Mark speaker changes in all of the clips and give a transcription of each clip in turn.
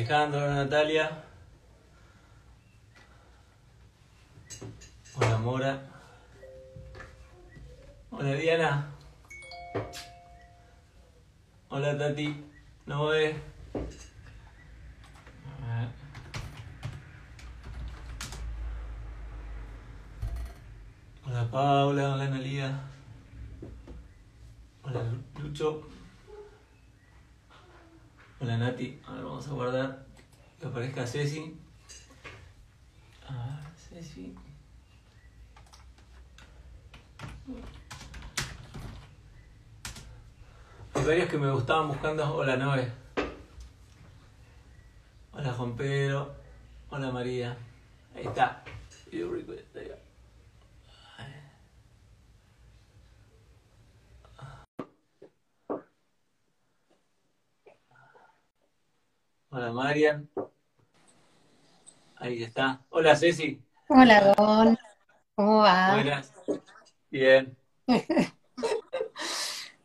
Speaker 1: Alejandro, hola Natalia. Hola Mora. Hola Diana. Hola Tati. Noé. A ver. Hola Paula, hola Analia. Hola Lucho. Hola Nati. A guardar que aparezca Ceci. A ver, Ceci. Hay varios que me gustaban buscando. Hola Noé. Hola Juan Pedro. Hola María. Ahí está. View request, ahí va. Hola Marian. Ahí está. Hola Ceci.
Speaker 2: Hola, Don. ¿Cómo va?
Speaker 1: Buenas. Bien.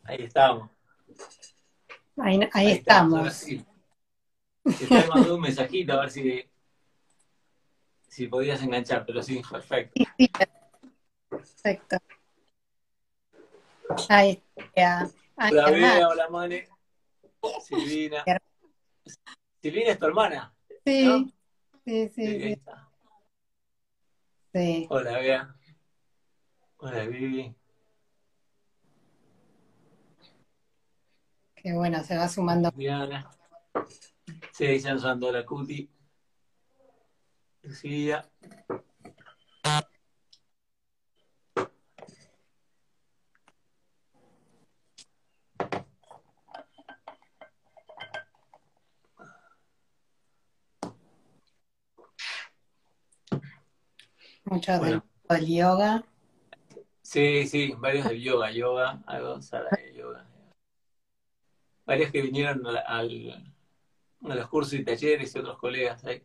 Speaker 1: Ahí estamos.
Speaker 2: Ahí, ahí
Speaker 1: Ahí estamos, sí. Te mandando un mensajito a ver si, si podías enganchar, pero sí, perfecto.
Speaker 2: Sí, perfecto. Ahí está. Ahí
Speaker 1: Hola. Bea, hola Mane. Silvina. Silvina es tu hermana.
Speaker 2: Sí,
Speaker 1: ¿no?
Speaker 2: sí, sí,
Speaker 1: Sí. Hola Bea. Hola Vivi.
Speaker 2: Qué bueno, se va sumando.
Speaker 1: Diana. Sí, ya nos mandó la cuti. Lucía.
Speaker 2: Mucho
Speaker 1: Bueno.
Speaker 2: del, del yoga.
Speaker 1: Sí, sí, varios del yoga, yoga, algo, Sara de yoga. Varios que vinieron al, al- a los cursos y talleres y otros colegas ahí.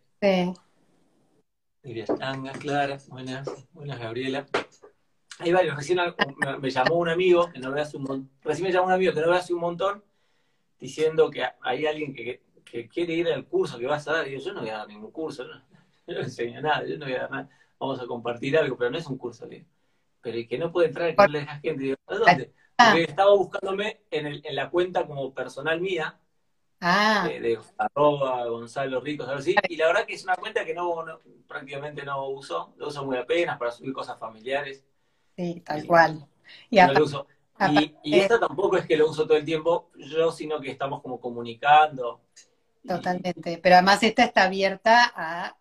Speaker 2: Sí,
Speaker 1: Stanga, Clara, buenas, buenas Gabriela. Hay varios, recién me, me llamó un amigo que no ve hace un montón, recién me llamó un amigo que no ve hace un montón, diciendo que hay alguien que, que quiere ir al curso que vas a dar. Y yo, yo no voy a dar ningún curso, no, yo no enseño nada, yo no voy a dar nada. Vamos a compartir algo, pero no es un curso, le digo. Pero y que no puede entrar, que le dejas gente. Digo, ¿a dónde?
Speaker 2: Ah.
Speaker 1: Porque estaba buscándome en, el- en la cuenta como personal mía,
Speaker 2: Ah,
Speaker 1: de, de arroba Gonzalo Ricos, algo así, y la verdad que es una cuenta que no, no- prácticamente no uso, lo uso muy apenas para subir cosas familiares,
Speaker 2: sí, tal cual. Y
Speaker 1: no lo uso. Y, esta tampoco es que lo uso todo el tiempo yo, sino que estamos como comunicando.
Speaker 2: Totalmente. Pero además esta está abierta a...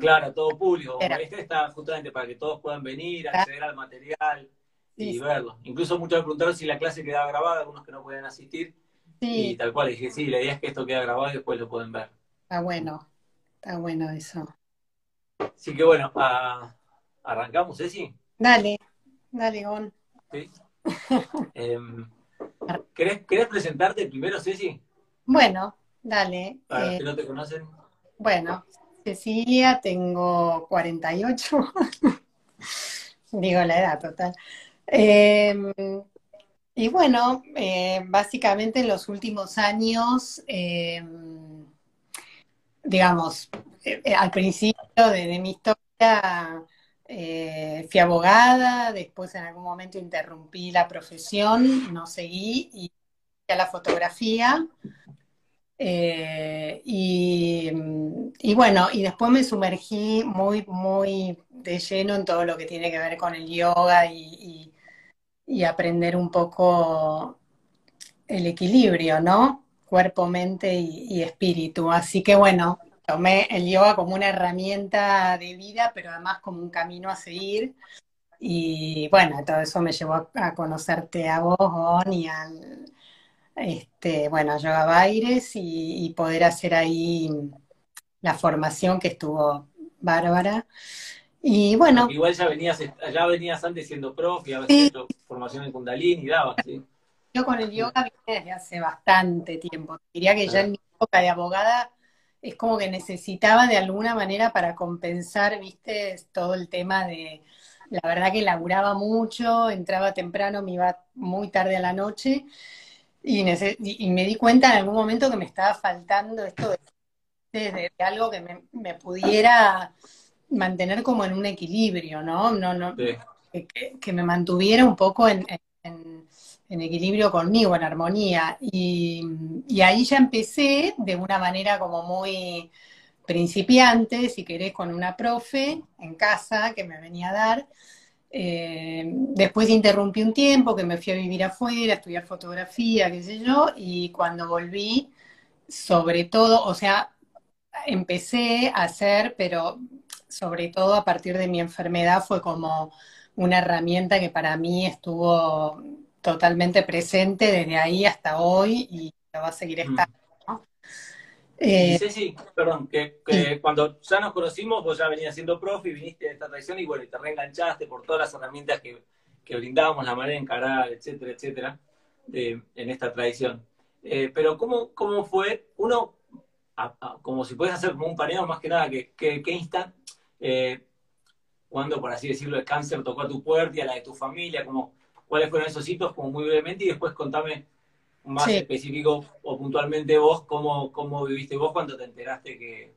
Speaker 1: claro, todo público. Como este está justamente para que todos puedan venir, acceder al material
Speaker 2: Sí,
Speaker 1: y
Speaker 2: sí.
Speaker 1: verlo. Incluso muchos me preguntaron si la clase quedaba grabada, algunos que no pueden asistir, y
Speaker 2: Sí,
Speaker 1: tal cual, dije, sí, la idea es que esto quede grabado y después lo pueden ver.
Speaker 2: está bueno. Está bueno eso.
Speaker 1: Así que bueno, a- arrancamos, Ceci.
Speaker 2: Dale, dale, Gon.
Speaker 1: ¿Sí? Em, ¿querés, querés presentarte primero, Ceci?
Speaker 2: Bueno, dale.
Speaker 1: Para los
Speaker 2: eh,
Speaker 1: que no te conocen.
Speaker 2: Bueno, Cecilia, tengo 48. Digo la edad total. Eh, y bueno, eh, básicamente en los últimos años, eh, digamos, eh, eh, al principio de, de mi historia fui abogada, después en algún momento interrumpí la profesión, no seguí y a la fotografía. Eh, y, y bueno, y después me sumergí muy, muy de lleno en todo lo que tiene que ver con el yoga y, y- aprender un poco el equilibrio, ¿no? Cuerpo, mente y, espíritu. Así que bueno, tomé el yoga como una herramienta de vida, pero además como un camino a seguir. Y bueno, todo eso me llevó a, conocerte a vos, y al, este, bueno, a Yoga Baires y, y poder hacer ahí la formación que estuvo bárbara. Y bueno,
Speaker 1: Igual ya venías, ya venías antes siendo profe, y habías
Speaker 2: Sí.
Speaker 1: hecho formación en Kundalini y dabas, ¿sí?
Speaker 2: yo con el yoga vine desde hace bastante tiempo. Diría que ya en mi época de abogada es como que necesitaba de alguna manera para compensar, viste, todo el tema de, la verdad que laburaba mucho, entraba temprano, me iba muy tarde a la noche y, nece- y me di cuenta en algún momento que me estaba faltando esto de de, algo que me, pudiera mantener como en un equilibrio, ¿no? no, no que, me mantuviera un poco en, equilibrio conmigo, en armonía. Y, y, ahí ya empecé de una manera como muy principiante, si querés, con una profe en casa que me venía a dar. Eh, después interrumpí un tiempo, que me fui a vivir afuera, a estudiar fotografía, qué sé yo, y cuando volví, sobre todo, o sea, empecé a hacer, pero sobre todo a partir de mi enfermedad fue como una herramienta que para mí estuvo totalmente presente desde ahí hasta hoy y lo va a seguir mm. estando.
Speaker 1: Eh, sí, sí, perdón, que, cuando ya nos conocimos, vos ya venías siendo profe y viniste de esta tradición y bueno, te reenganchaste por todas las herramientas que, brindábamos, la manera de encarar, etcétera, etcétera, en esta tradición. Eh, pero ¿cómo, ¿cómo fue? Uno, como si puedes hacer como un paneo más que nada, que, que, insta, eh, cuando, por así decirlo, el cáncer tocó a tu puerta y a la de tu familia, como, cuáles fueron esos hitos, como muy brevemente, y después contame más específico o puntualmente vos, cómo, cómo viviste vos cuando te enteraste que,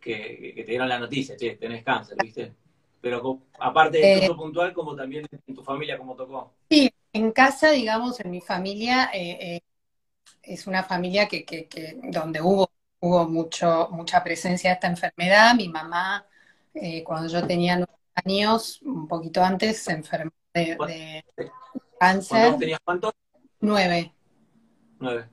Speaker 1: que, te dieron la noticia, che, tenés cáncer, ¿viste? Pero aparte de eso eh, puntual, como también en tu familia, ¿cómo tocó?
Speaker 2: Sí, en casa, digamos, en mi familia, eh, eh, es una familia que, que, que, donde hubo, hubo mucho, mucha presencia de esta enfermedad. Mi mamá, cuando yo tenía nueve años, un poquito antes, se enfermó de, de cáncer.
Speaker 1: ¿Tenías cuántos?
Speaker 2: Nueve.
Speaker 1: Nueve.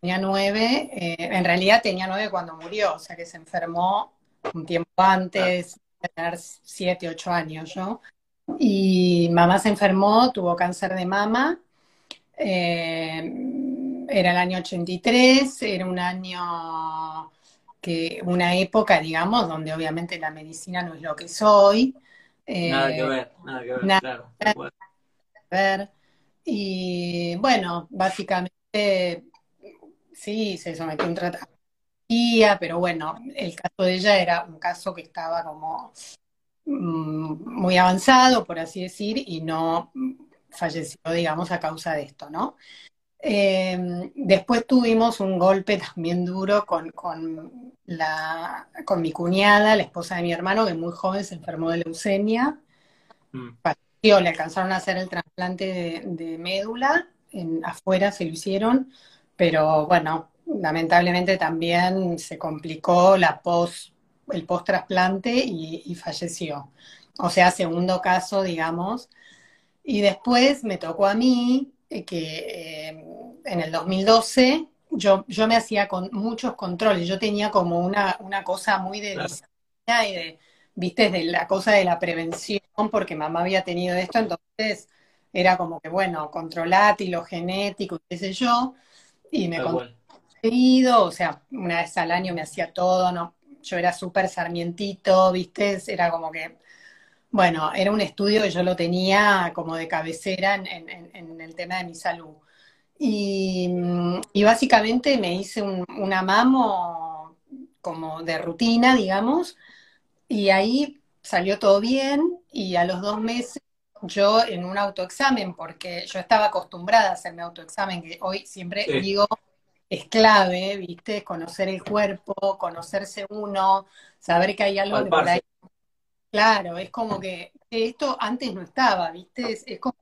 Speaker 2: Tenía nueve, eh, en realidad tenía nueve cuando murió, o sea que se enfermó un tiempo antes de tener siete, ocho años, ¿no? Y mamá se enfermó, tuvo cáncer de mama, eh, era el año 83, era un año que, una época, digamos, donde obviamente la medicina no es lo que soy.
Speaker 1: nada que ver, nada que ver, nada claro.
Speaker 2: Que ver. Y bueno, básicamente sí, se sometió a un tratamiento, pero bueno, el caso de ella era un caso que estaba como mm, muy avanzado, por así decir, y no falleció, digamos, a causa de esto, ¿no? Em, después tuvimos un golpe también duro con, con, la, con mi cuñada, la esposa de mi hermano, que muy joven se enfermó de leucemia. Mm le alcanzaron a hacer el trasplante de, médula, en, afuera se lo hicieron, pero bueno, lamentablemente también se complicó la post, el post-trasplante y, falleció. O sea, segundo caso, digamos. Y después me tocó a mí eh, que eh, en el 2012 yo, yo me hacía con muchos controles, yo tenía como una, una cosa muy de y de viste, de la cosa de la prevención, porque mamá había tenido esto, entonces era como que, bueno, controlate y lo genético, qué sé yo, y me seguido, o sea, una vez al año me hacía todo, no, yo era súper sarmientito, viste, era como que, bueno, era un estudio que yo lo tenía como de cabecera en, el tema de mi salud. Y, básicamente me hice un, una mamo como de rutina, digamos, y ahí salió todo bien y a los dos meses yo en un autoexamen, porque yo estaba acostumbrada a hacerme autoexamen, que hoy siempre digo es clave, ¿viste? Conocer el cuerpo, conocerse uno, saber que hay algo que por ahí. Claro, es como que esto antes no estaba, ¿viste? Es, como,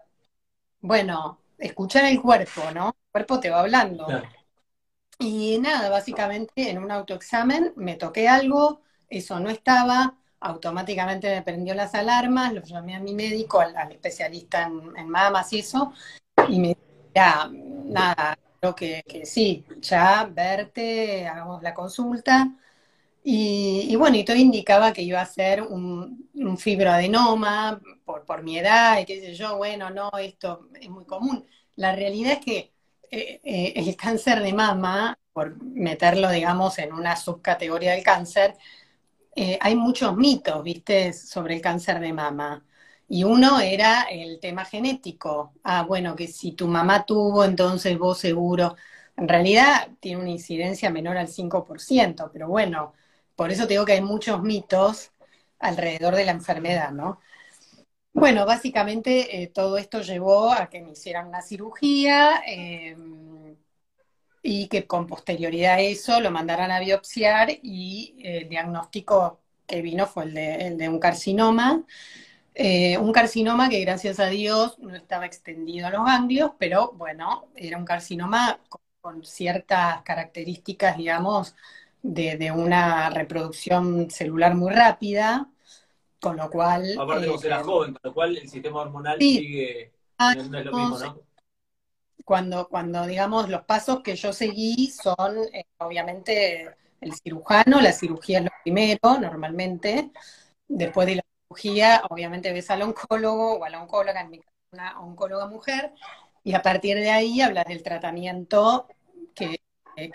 Speaker 2: bueno, escuchar el cuerpo, ¿no? El cuerpo te va hablando. Y nada, básicamente en un autoexamen me toqué algo, eso no estaba, automáticamente me prendió las alarmas, lo llamé a mi médico, al, especialista en, mamas y eso, y me ya, nada, creo que, sí, ya verte, hagamos la consulta. Y, bueno, y todo indicaba que iba a ser un, fibroadenoma por, por mi edad y qué sé yo, bueno, no, esto es muy común. La realidad es que eh, eh, el cáncer de mama, por meterlo, digamos, en una subcategoría del cáncer, eh, hay muchos mitos, viste, sobre el cáncer de mama. Y uno era el tema genético. Ah, bueno, que si tu mamá tuvo, entonces vos seguro. En realidad tiene una incidencia menor al 5%, pero bueno, por eso te digo que hay muchos mitos alrededor de la enfermedad, ¿no? Bueno, básicamente eh, todo esto llevó a que me hicieran una cirugía. Em, y que con posterioridad a eso lo mandaran a biopsiar y el diagnóstico que vino fue el de, el de un carcinoma. Eh, un carcinoma que gracias a Dios no estaba extendido a los ganglios, pero bueno, era un carcinoma con, ciertas características, digamos, de, una reproducción celular muy rápida, con lo cual...
Speaker 1: Aparte vos eras eh, joven, con lo cual el sistema hormonal sigue...
Speaker 2: Ah, no es lo mismo, ¿no? Cuando, cuando, digamos, los pasos que yo seguí son, eh, obviamente, el cirujano, la cirugía es lo primero, normalmente. Después de la cirugía, obviamente ves al oncólogo o a la oncóloga, en mi caso una oncóloga mujer, y a partir de ahí hablas del tratamiento que,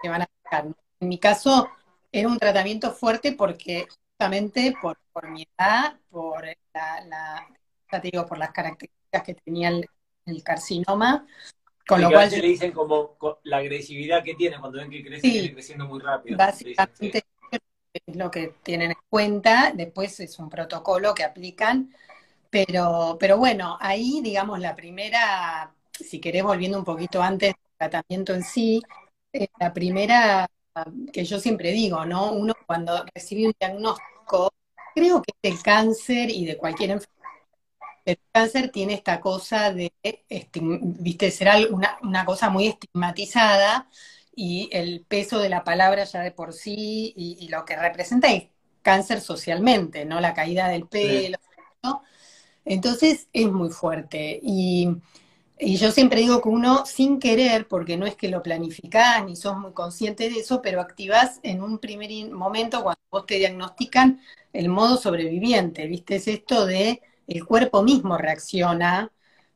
Speaker 2: van a aplicar. En mi caso, era un tratamiento fuerte porque justamente por, mi edad, por la, ya te digo, por las características que tenía el, carcinoma,
Speaker 1: con lo cual... Se le dicen como la agresividad que tiene cuando ven que crece, creciendo muy rápido.
Speaker 2: Básicamente es lo que tienen en cuenta, después es un protocolo que aplican, pero, pero bueno, ahí digamos la primera, si querés volviendo un poquito antes del tratamiento en sí, eh, la primera que yo siempre digo, ¿no? Uno cuando recibe un diagnóstico, creo que es del cáncer y de cualquier enfermedad, el cáncer tiene esta cosa de, viste, será una, una cosa muy estigmatizada y el peso de la palabra ya de por sí y, lo que representa es cáncer socialmente, ¿no? La caída del pelo, Entonces es muy fuerte. Y, yo siempre digo que uno sin querer, porque no es que lo planificás ni sos muy consciente de eso, pero activás en un primer momento cuando vos te diagnostican el modo sobreviviente, ¿viste? Es esto de el cuerpo mismo reacciona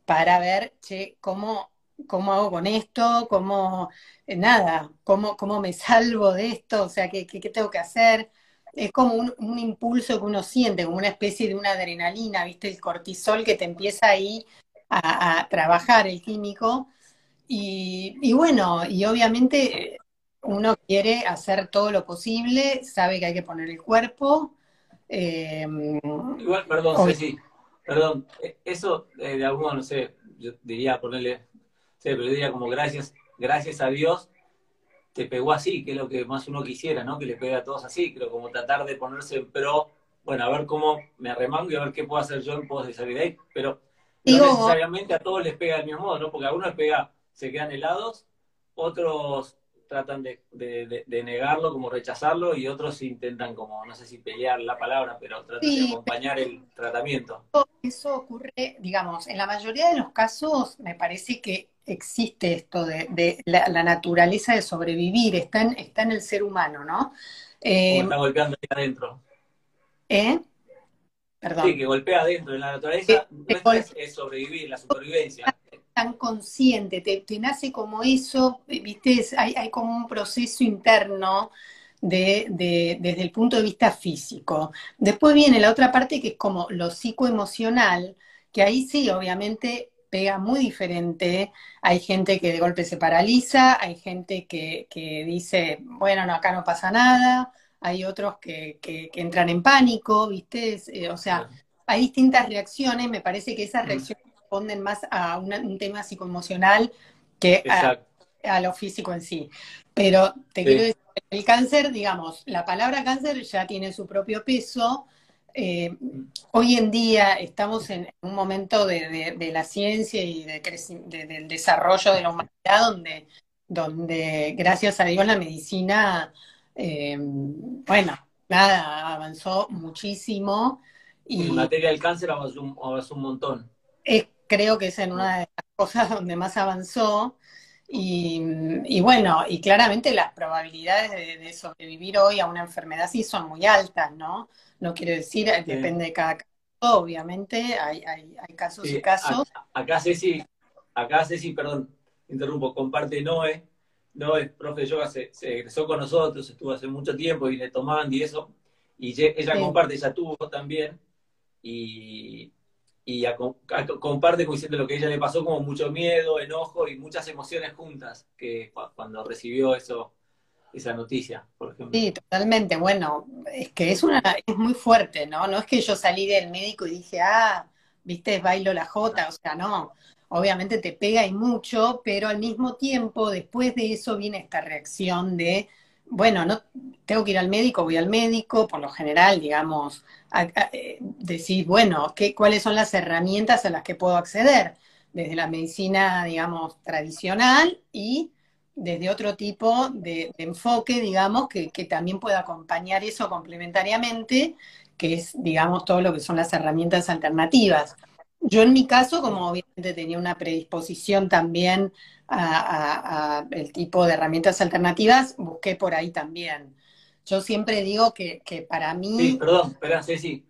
Speaker 2: para ver, che, cómo ¿cómo hago con esto? ¿Cómo, eh, nada, cómo, cómo me salvo de esto? O sea, ¿qué, qué, tengo que hacer? Es como un, impulso que uno siente, como una especie de una adrenalina, ¿viste? El cortisol que te empieza ahí a, trabajar, el químico. Y, bueno, y obviamente uno quiere hacer todo lo posible, sabe que hay que poner el cuerpo.
Speaker 1: Em, Igual, perdón, Ceci, perdón, e, eso eh, de alguno, no sé, yo diría ponerle Sí, pero diría como gracias, gracias a Dios te pegó así, que es lo que más uno quisiera, ¿no? Que le pegue a todos así, pero como tratar de ponerse en pro, bueno, a ver cómo me arremango y a ver qué puedo hacer yo en pos de salir de ahí, pero no necesariamente a todos les pega del mismo modo, ¿no? Porque a algunos les pega, se quedan helados, otros tratan de, negarlo, como rechazarlo, y otros intentan como, no sé si pelear la palabra, pero tratan de acompañar el tratamiento.
Speaker 2: Eso ocurre, digamos, en la mayoría de los casos me parece que existe esto de, la, naturaleza de sobrevivir, está en, está en el ser humano, ¿no?
Speaker 1: Eh, está golpeando ahí adentro.
Speaker 2: ¿Eh?
Speaker 1: Perdón. Sí, que golpea adentro, en la naturaleza es, sobrevivir, la supervivencia.
Speaker 2: Tan consciente, te, nace como eso, viste, hay, hay como un proceso interno de, de, desde el punto de vista físico. Después viene la otra parte que es como lo psicoemocional, que ahí sí, obviamente, pega muy diferente. Hay gente que de golpe se paraliza, hay gente que, dice, bueno, no, acá no pasa nada, hay otros que, entran en pánico, ¿viste? Eh, o sea, hay distintas reacciones, me parece que esas mm. reacciones responden más a un tema psicoemocional que a, lo físico en sí. Pero te quiero decir, el cáncer, digamos, la palabra cáncer ya tiene su propio peso, eh, hoy en día estamos en un momento de, la ciencia y de, del desarrollo de la humanidad donde, donde gracias a Dios la medicina, eh, bueno, nada, avanzó muchísimo.
Speaker 1: Y en materia del cáncer avanzó un, montón.
Speaker 2: Creo que es en una de las cosas donde más avanzó. Y, bueno, y claramente las probabilidades de, sobrevivir hoy a una enfermedad así son muy altas, ¿no? No quiero decir, depende de cada caso, obviamente, hay, hay, casos y casos.
Speaker 1: Acá Ceci, acá Ceci, perdón, interrumpo, comparte Noé, Noé, profe de yoga, se, egresó con nosotros, estuvo hace mucho tiempo y le tomaban y eso, y ella comparte, ella tuvo también, y, y comparte como lo que a ella le pasó como mucho miedo, enojo y muchas emociones juntas que cuando recibió eso esa noticia, por ejemplo.
Speaker 2: Sí, totalmente. Bueno, es que es una es muy fuerte, ¿no? No es que yo salí del médico y dije, ah, viste, bailo la jota, o sea, no. obviamente te pega y mucho, pero al mismo tiempo, después de eso viene esta reacción de, bueno, no tengo que ir al médico, voy al médico, por lo general, digamos, eh, decir, bueno, ¿qué, ¿cuáles son las herramientas a las que puedo acceder? Desde la medicina, digamos, tradicional y desde otro tipo de, enfoque, digamos, que, que, también pueda acompañar eso complementariamente, que es, digamos, todo lo que son las herramientas alternativas. Yo en mi caso, como obviamente tenía una predisposición también a, el tipo de herramientas alternativas, busqué por ahí también. Yo siempre digo que, para mí...
Speaker 1: Sí, perdón, espera, sí.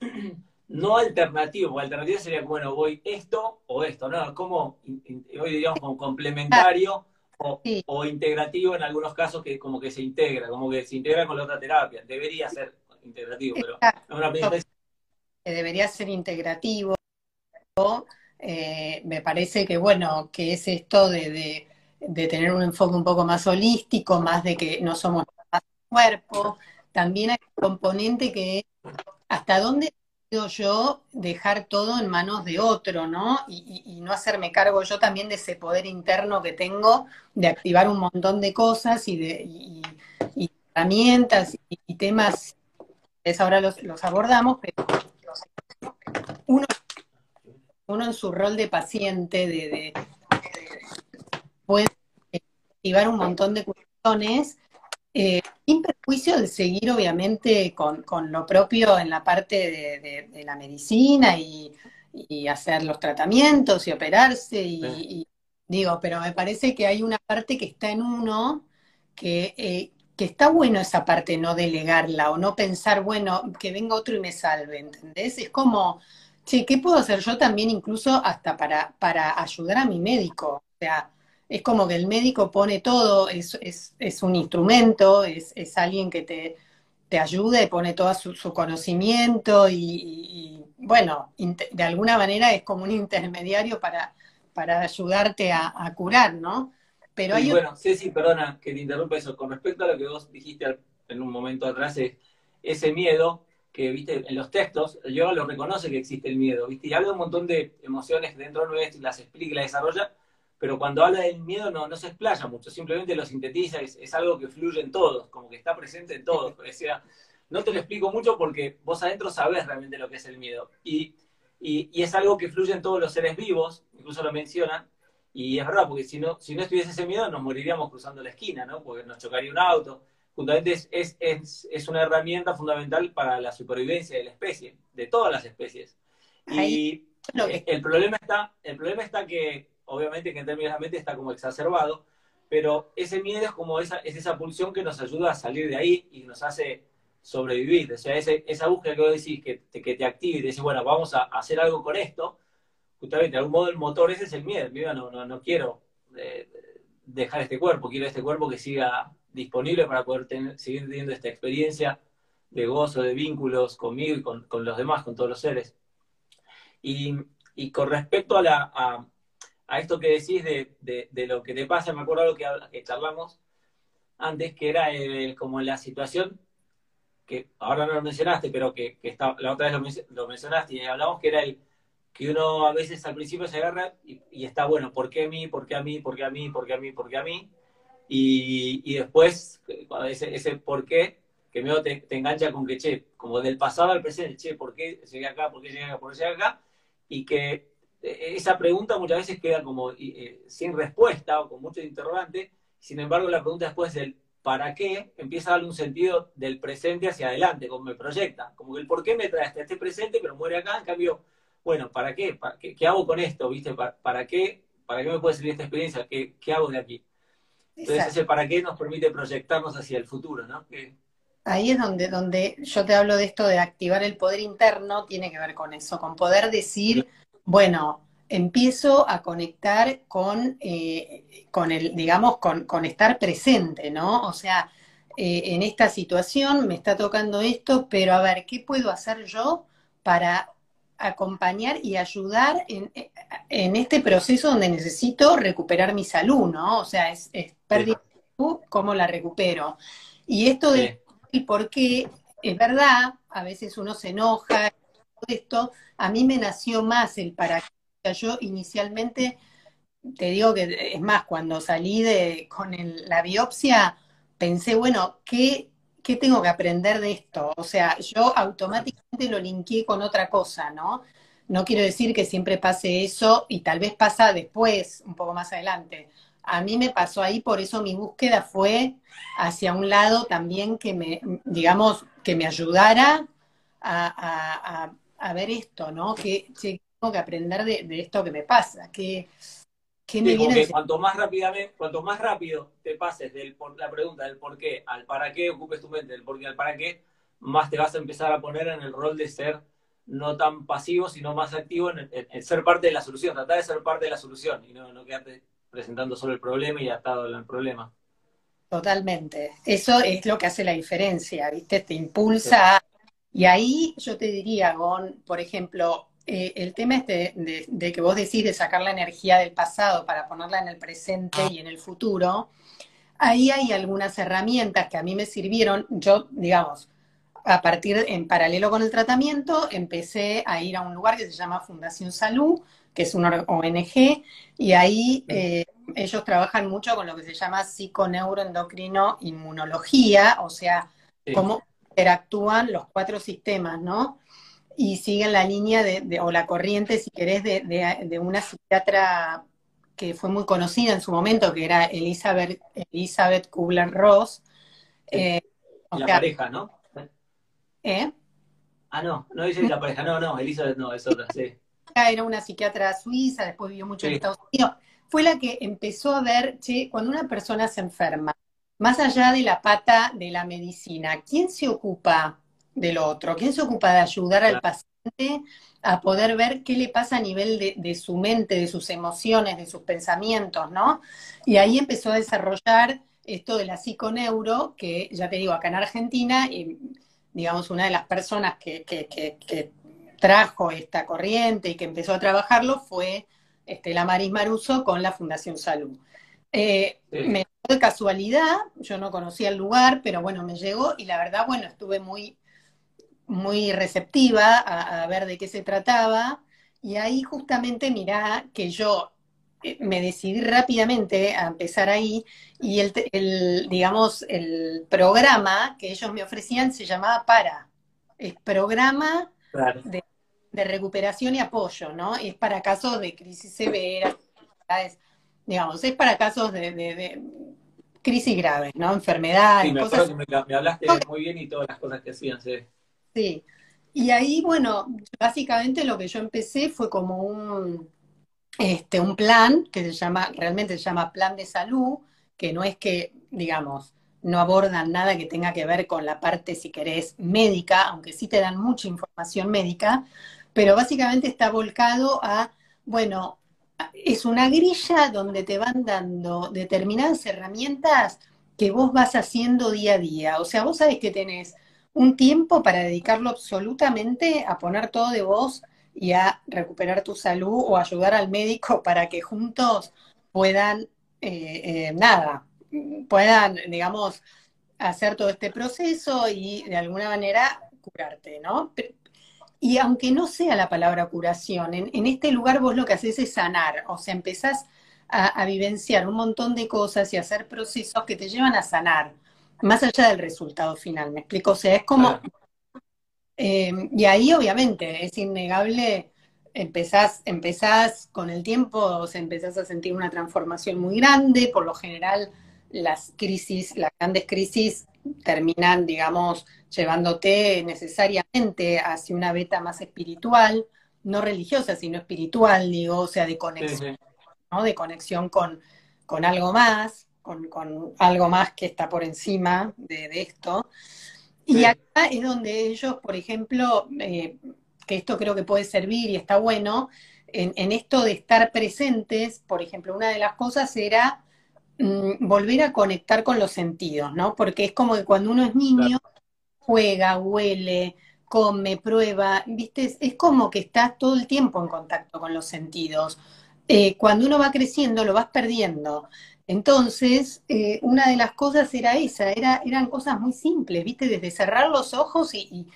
Speaker 1: No alternativo, porque alternativa sería, bueno, voy esto o esto, ¿no? Como, hoy diríamos como complementario o, integrativo en algunos casos que como que se integra, como que se integra con la otra terapia. Debería ser integrativo, pero una
Speaker 2: Debería ser integrativo. Eh, me parece que, bueno, que es esto de, tener un enfoque un poco más holístico, más de que no somos más cuerpo. También hay un componente que es hasta dónde puedo yo dejar todo en manos de otro, ¿no? Y, no hacerme cargo yo también de ese poder interno que tengo de activar un montón de cosas y de herramientas y, temas, es ahora los, los abordamos, pero uno uno en su rol de paciente, de, puede activar un montón de cuestiones, eh, sin perjuicio de seguir obviamente con, lo propio en la parte de, la medicina y, hacer los tratamientos y operarse y, digo, pero me parece que hay una parte que está en uno que, eh, que está bueno esa parte, no delegarla o no pensar, bueno, que venga otro y me salve, ¿entendés? Es como Sí, ¿qué puedo hacer yo también incluso hasta para, para ayudar a mi médico? O sea, es como que el médico pone todo, es, es, un instrumento, es, alguien que te, te ayuda y pone todo su, conocimiento y, bueno, de alguna manera es como un intermediario para, para ayudarte a, curar, ¿no?
Speaker 1: Pero hay bueno, sí, sí, perdona que te interrumpa eso. Con respecto a lo que vos dijiste en un momento atrás, ese miedo, que, viste, en los textos, yo lo reconoce que existe el miedo, viste, y habla de un montón de emociones dentro de y las explica y las desarrolla, pero cuando habla del miedo no, no se explaya mucho, simplemente lo sintetiza, es, algo que fluye en todos, como que está presente en todos. O sea, no te lo explico mucho porque vos adentro sabés realmente lo que es el miedo. Y, y, es algo que fluye en todos los seres vivos, incluso lo menciona, y es verdad, porque si no, si no estuviese ese miedo nos moriríamos cruzando la esquina, ¿no? Porque nos chocaría un auto, justamente es, es, es, una herramienta fundamental para la supervivencia de la especie, de todas las especies. Y el, problema está, el problema está que, obviamente, que en términos de la mente está como exacerbado, pero ese miedo es como esa, es esa pulsión que nos ayuda a salir de ahí y nos hace sobrevivir. O sea, esa búsqueda que vos decís, que te, que te active y decís, bueno, vamos a hacer algo con esto, justamente, de algún modo el motor ese es el miedo. Miedo no, no, no quiero eh, dejar este cuerpo, quiero este cuerpo que siga disponible para poder seguir teniendo esta experiencia de gozo, de vínculos conmigo y con, los demás, con todos los seres. Y, con respecto a, esto que decís de, lo que te pasa, me acuerdo algo que, que charlamos antes, que era como la situación que ahora no lo mencionaste, pero que, está, la otra vez lo, mencionaste y hablamos que era el que uno a veces al principio se agarra y, y, está bueno, ¿por qué a mí? ¿Por qué a mí? ¿Por qué a mí? ¿Por qué a mí? ¿Por qué a mí? Y, después, ese, ese por qué, que medio te, te, engancha con que, che, como del pasado al presente, che, ¿por qué llegué acá? ¿Por qué llegué acá? ¿Por qué llegué acá? Y que eh, esa pregunta muchas veces queda como eh, sin respuesta o con mucho interrogante. Sin embargo, la pregunta después del para qué empieza a darle un sentido del presente hacia adelante, como me proyecta. Como que el por qué me trae hasta este presente, pero muere acá. En cambio, bueno, ¿para qué? ¿Para qué, qué hago con esto? ¿Viste? ¿Para, qué? ¿Para qué me puede servir esta experiencia? ¿Qué, qué hago de aquí? Entonces ese para qué nos permite proyectarnos hacia el futuro, ¿no?
Speaker 2: Ahí es donde, donde yo te hablo de esto de activar el poder interno, tiene que ver con eso, con poder decir, bueno, empiezo a conectar con, eh, con el, digamos, con, con, estar presente, ¿no? O sea, eh, en esta situación me está tocando esto, pero a ver, ¿qué puedo hacer yo para acompañar y ayudar en, este proceso donde necesito recuperar mi salud, ¿no? O sea, es, es pérdida de salud, ¿cómo la recupero? Y esto de y por qué, es verdad, a veces uno se enoja, esto, a mí me nació más el para yo inicialmente, te digo que es más, cuando salí de, con la biopsia, pensé, bueno, ¿qué, ¿qué tengo que aprender de esto? O sea, yo automáticamente lo linké con otra cosa, ¿no? No quiero decir que siempre pase eso y tal vez pasa después, un poco más adelante. A mí me pasó ahí, por eso mi búsqueda fue hacia un lado también que me, digamos, que me ayudara a, ver esto, ¿no? Que, tengo que aprender de, esto que me pasa, que,
Speaker 1: me viene cuanto más rápidamente, cuanto más rápido te pases de la pregunta del por qué al para qué, ocupes tu mente del por qué al para qué, más te vas a empezar a poner en el rol de ser no tan pasivo, sino más activo en, ser parte de la solución, tratar de ser parte de la solución y no, no quedarte presentando solo el problema y atado al problema.
Speaker 2: Totalmente. Eso es lo que hace la diferencia, ¿viste? Te impulsa. Y ahí yo te diría, Gon, por ejemplo, eh, el tema este de, que vos decís de sacar la energía del pasado para ponerla en el presente y en el futuro, ahí hay algunas herramientas que a mí me sirvieron. Yo, digamos, a partir, en paralelo con el tratamiento, empecé a ir a un lugar que se llama Fundación Salud, que es una ONG, y ahí eh, ellos trabajan mucho con lo que se llama psiconeuroendocrino inmunología, o sea, cómo interactúan los cuatro sistemas, ¿no? Y siguen la línea de, o la corriente, si querés, de, una psiquiatra que fue muy conocida en su momento, que era Elizabeth, Elizabeth Kubler-Ross.
Speaker 1: Eh, la pareja, ¿no?
Speaker 2: ¿Eh?
Speaker 1: Ah, no, no dice la pareja, no, no, Elizabeth no, es otra, sí.
Speaker 2: Era una psiquiatra suiza, después vivió mucho en Estados Unidos. Fue la que empezó a ver, che, cuando una persona se enferma, más allá de la pata de la medicina, ¿quién se ocupa del otro? ¿Quién se ocupa de ayudar al paciente a poder ver qué le pasa a nivel de, su mente, de sus emociones, de sus pensamientos, ¿no? Y ahí empezó a desarrollar esto de la psiconeuro, que ya te digo, acá en Argentina, y, digamos, una de las personas que, que trajo esta corriente y que empezó a trabajarlo fue Estela Maris Maruso con la Fundación Salud. Eh, me llegó de casualidad, yo no conocía el lugar, pero bueno, me llegó y la verdad, bueno, estuve muy, muy receptiva a, ver de qué se trataba. Y ahí justamente mirá que yo eh, me decidí rápidamente a empezar ahí y el, digamos, el programa que ellos me ofrecían se llamaba PARA, es programa de de recuperación y apoyo, ¿no? Es para casos de crisis severas, digamos, es para casos de, crisis graves, ¿no? Enfermedades.
Speaker 1: Sí, me acuerdo que me, hablaste muy bien y todas las cosas que hacían, sí.
Speaker 2: Sí. Y ahí, bueno, básicamente lo que yo empecé fue como un, este, un plan que se llama, realmente se llama plan de salud, que no es que, digamos, no abordan nada que tenga que ver con la parte, si querés, médica, aunque sí te dan mucha información médica, pero básicamente está volcado a, bueno, es una grilla donde te van dando determinadas herramientas que vos vas haciendo día a día. O sea, vos sabés que tenés un tiempo para dedicarlo absolutamente a poner todo de vos y a recuperar tu salud o ayudar al médico para que juntos puedan, eh, eh, nada, puedan, digamos, hacer todo este proceso y de alguna manera curarte, ¿no? Y aunque no sea la palabra curación, en, este lugar vos lo que haces es sanar, o sea, empezás a, vivenciar un montón de cosas y hacer procesos que te llevan a sanar, más allá del resultado final, ¿me explico? O sea, es como... Eh, y ahí obviamente es innegable, empezás, empezás con el tiempo, o sea, empezás a sentir una transformación muy grande, por lo general las crisis, las grandes crisis terminan, digamos, llevándote necesariamente hacia una beta más espiritual, no religiosa, sino espiritual, digo, o sea, de conexión, ¿no? De conexión con, con algo más, con, algo más que está por encima de, esto. Y acá es donde ellos, por ejemplo, eh, que esto creo que puede servir y está bueno, en, en, esto de estar presentes, por ejemplo, una de las cosas era mm, volver a conectar con los sentidos, ¿no? Porque es como que cuando uno es niño, juega, huele, come, prueba, ¿viste? Es, como que estás todo el tiempo en contacto con los sentidos. Eh, cuando uno va creciendo, lo vas perdiendo. Entonces, eh, una de las cosas era esa, era, eran cosas muy simples, ¿viste? Desde cerrar los ojos y,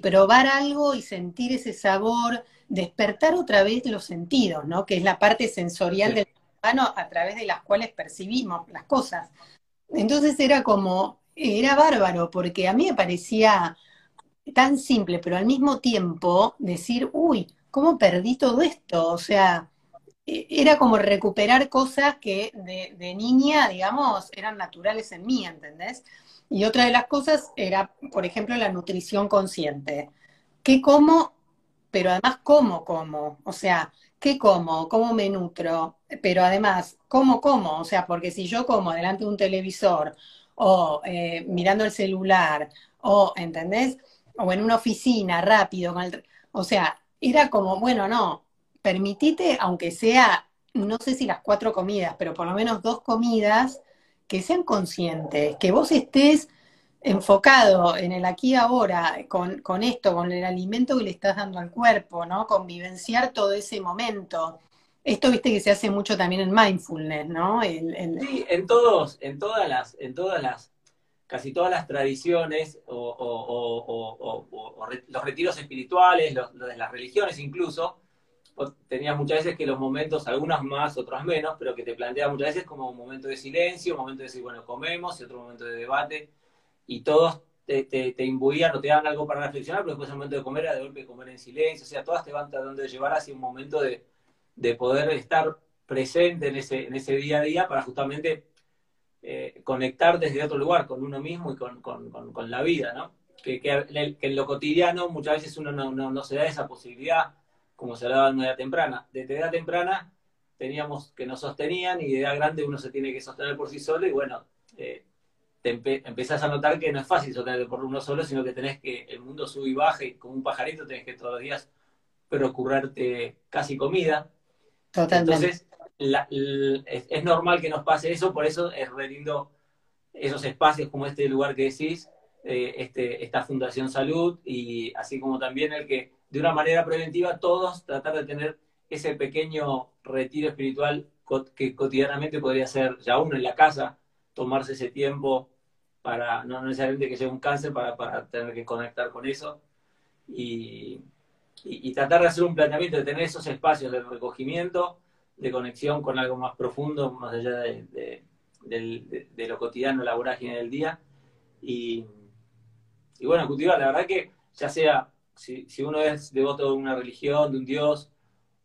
Speaker 2: probar algo y sentir ese sabor, despertar otra vez los sentidos, ¿no? Que es la parte sensorial del humano a través de las cuales percibimos las cosas. Entonces era como, era bárbaro, porque a mí me parecía tan simple, pero al mismo tiempo decir, uy, ¿cómo perdí todo esto? O sea, era como recuperar cosas que de, de niña, digamos, eran naturales en mí, ¿entendés? Y otra de las cosas era, por ejemplo, la nutrición consciente. ¿Qué como? Pero además, ¿cómo como? O sea, ¿qué como? ¿Cómo me nutro? Pero además, ¿cómo como? O sea, porque si yo como delante de un televisor o eh, mirando el celular o, ¿entendés? O en una oficina rápido, o sea, era como, bueno, no, permitite, aunque sea, no sé si las cuatro comidas, pero por lo menos dos comidas que sean conscientes, que vos estés enfocado en el aquí y ahora, con, con, esto, con el alimento que le estás dando al cuerpo, ¿no? Convivenciar todo ese momento. Esto viste que se hace mucho también en mindfulness, ¿no?
Speaker 1: Sí, en todos, en todas las, en todas las, casi todas las tradiciones o, los retiros espirituales, los, las religiones incluso, tenías muchas veces que los momentos, algunas más, otras menos, pero que te plantea muchas veces como un momento de silencio, un momento de decir, bueno, comemos, y otro momento de debate, y todos te, te, imbuían o te dan algo para reflexionar, pero después el momento de comer era de golpe comer en silencio, o sea, todas te van tratando de llevar hacia un momento de, poder estar presente en ese, en ese día a día para justamente eh, conectar desde otro lugar con uno mismo y con, la vida, ¿no? Que, que, en lo cotidiano muchas veces uno no, no se da esa posibilidad como se hablaba en una edad temprana. Desde edad temprana teníamos que nos sostenían y de edad grande uno se tiene que sostener por sí solo y bueno, eh, te empezás a notar que no es fácil sostenerte por uno solo, sino que tenés que, el mundo sube y baja y como un pajarito tenés que todos los días procurarte casi comida. Entonces, es, normal que nos pase eso, por eso es re lindo esos espacios como este lugar que decís, eh, este, esta Fundación Salud y así como también el que de una manera preventiva todos tratar de tener ese pequeño retiro espiritual que cotidianamente podría ser ya uno en la casa, tomarse ese tiempo para, no necesariamente que sea un cáncer, para, tener que conectar con eso y, tratar de hacer un planteamiento, de tener esos espacios de recogimiento, de conexión con algo más profundo, más allá de, lo cotidiano, la vorágine del día. Y, y bueno, cultivar, la verdad que ya sea si, uno es devoto de una religión, de un Dios,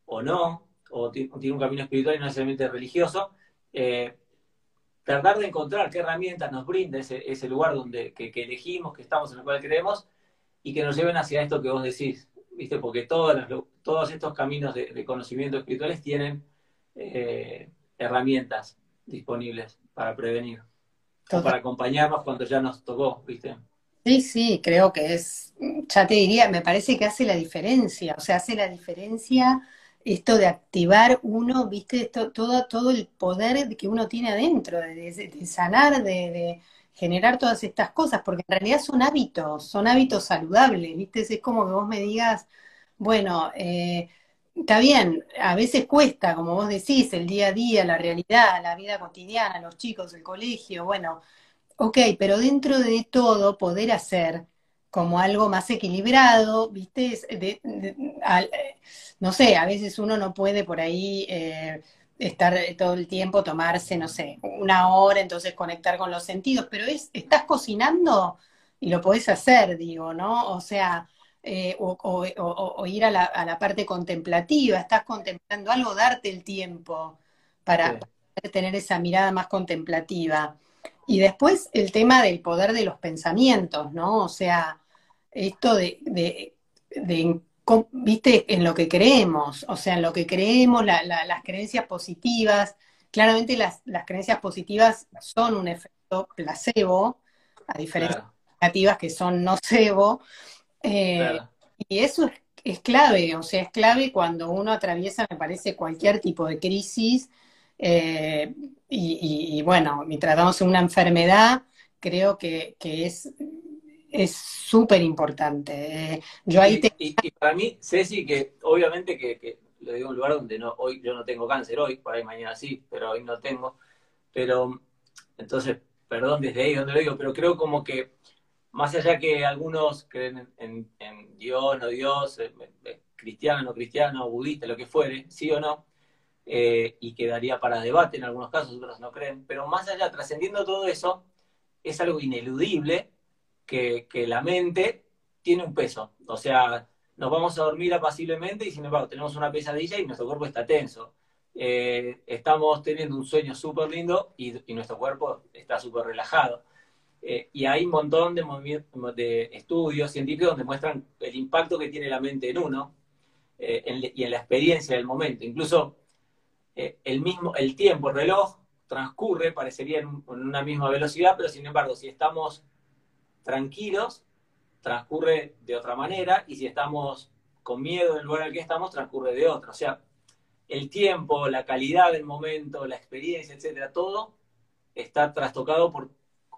Speaker 1: o no, o tiene un camino espiritual y no necesariamente religioso, eh, tratar de encontrar qué herramientas nos brinda ese, lugar donde, que, elegimos, que estamos en el cual creemos, y que nos lleven hacia esto que vos decís, ¿viste? Porque todas todos estos caminos de, conocimiento espirituales tienen eh, herramientas disponibles para prevenir, o para acompañarnos cuando ya nos tocó, ¿viste?
Speaker 2: Sí, sí, creo que es, ya te diría, me parece que hace la diferencia, o sea, hace la diferencia esto de activar uno, viste, todo, todo el poder que uno tiene adentro, de, sanar, de, generar todas estas cosas, porque en realidad son hábitos, son hábitos saludables, viste, es como que vos me digas, bueno, eh, está bien, a veces cuesta, como vos decís, el día a día, la realidad, la vida cotidiana, los chicos, el colegio, bueno, Ok, pero dentro de todo poder hacer como algo más equilibrado, ¿viste? no sé, a veces uno no puede por ahí eh, estar todo el tiempo, tomarse, no sé, una hora, entonces conectar con los sentidos, pero es, estás cocinando y lo podés hacer, digo, ¿no? O sea, eh, o, ir a la, parte contemplativa, estás contemplando algo, darte el tiempo para tener esa mirada más contemplativa. Y después el tema del poder de los pensamientos, ¿no? O sea, esto de, de, viste, en lo que creemos, o sea, en lo que creemos, las creencias positivas. Claramente las, creencias positivas son un efecto placebo, a diferencia de las negativas que son nocebo. Eh, y eso es, clave, o sea, es clave cuando uno atraviesa, me parece, cualquier tipo de crisis. Eh, y, bueno, mientras tratamos una enfermedad, creo que, es es súper importante.
Speaker 1: yo ahí y, para mí, Ceci, que obviamente que, que lo digo en un lugar donde no, hoy yo no tengo cáncer, hoy, por ahí mañana sí, pero hoy no tengo. Pero, entonces, perdón desde ahí donde lo digo, pero creo como que, más allá que algunos creen en, Dios, no Dios, eh, cristiano, cristiano, budista, lo que fuere, sí o no, eh, y quedaría para debate en algunos casos, otros no creen, pero más allá, trascendiendo todo eso, es algo ineludible que, la mente tiene un peso. O sea, nos vamos a dormir apaciblemente y sin embargo tenemos una pesadilla y nuestro cuerpo está tenso. Eh, estamos teniendo un sueño súper lindo y, nuestro cuerpo está súper relajado. Eh, y hay un montón de, de, estudios científicos donde muestran el impacto que tiene la mente en uno y en la experiencia del momento. Incluso eh, el mismo, el tiempo, el reloj transcurre, parecería en, una misma velocidad, pero sin embargo, si estamos tranquilos, transcurre de otra manera, y si estamos con miedo del lugar al que estamos, transcurre de otra. O sea, el tiempo, la calidad del momento, la experiencia, etcétera, todo está trastocado por,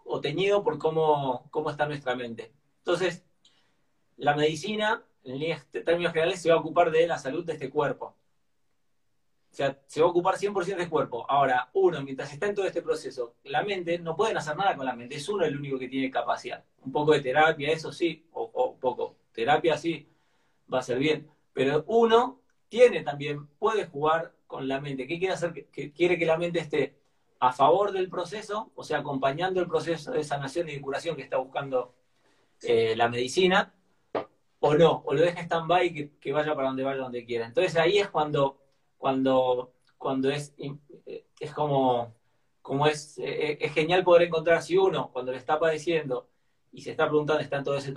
Speaker 1: o teñido por cómo, cómo está nuestra mente. Entonces, la medicina, en términos generales, se va a ocupar de la salud de este cuerpo. O sea, se va a ocupar 100% del cuerpo. Ahora, uno, mientras está en todo este proceso, la mente, no pueden hacer nada con la mente, es uno el único que tiene capacidad. Un poco de terapia, eso sí, o, poco. Terapia sí, va a ser bien. Pero uno tiene también, puede jugar con la mente. ¿Qué quiere hacer? Que, quiere que la mente esté a favor del proceso, o sea, acompañando el proceso de sanación y de curación que está buscando eh, la medicina, o no, o lo deja stand-by y que vaya para donde vaya, donde quiera. Entonces ahí es cuando cuando, cuando es, es como, como es, eh, es genial poder encontrar si uno, cuando le está padeciendo y se está preguntando, está en todo ese,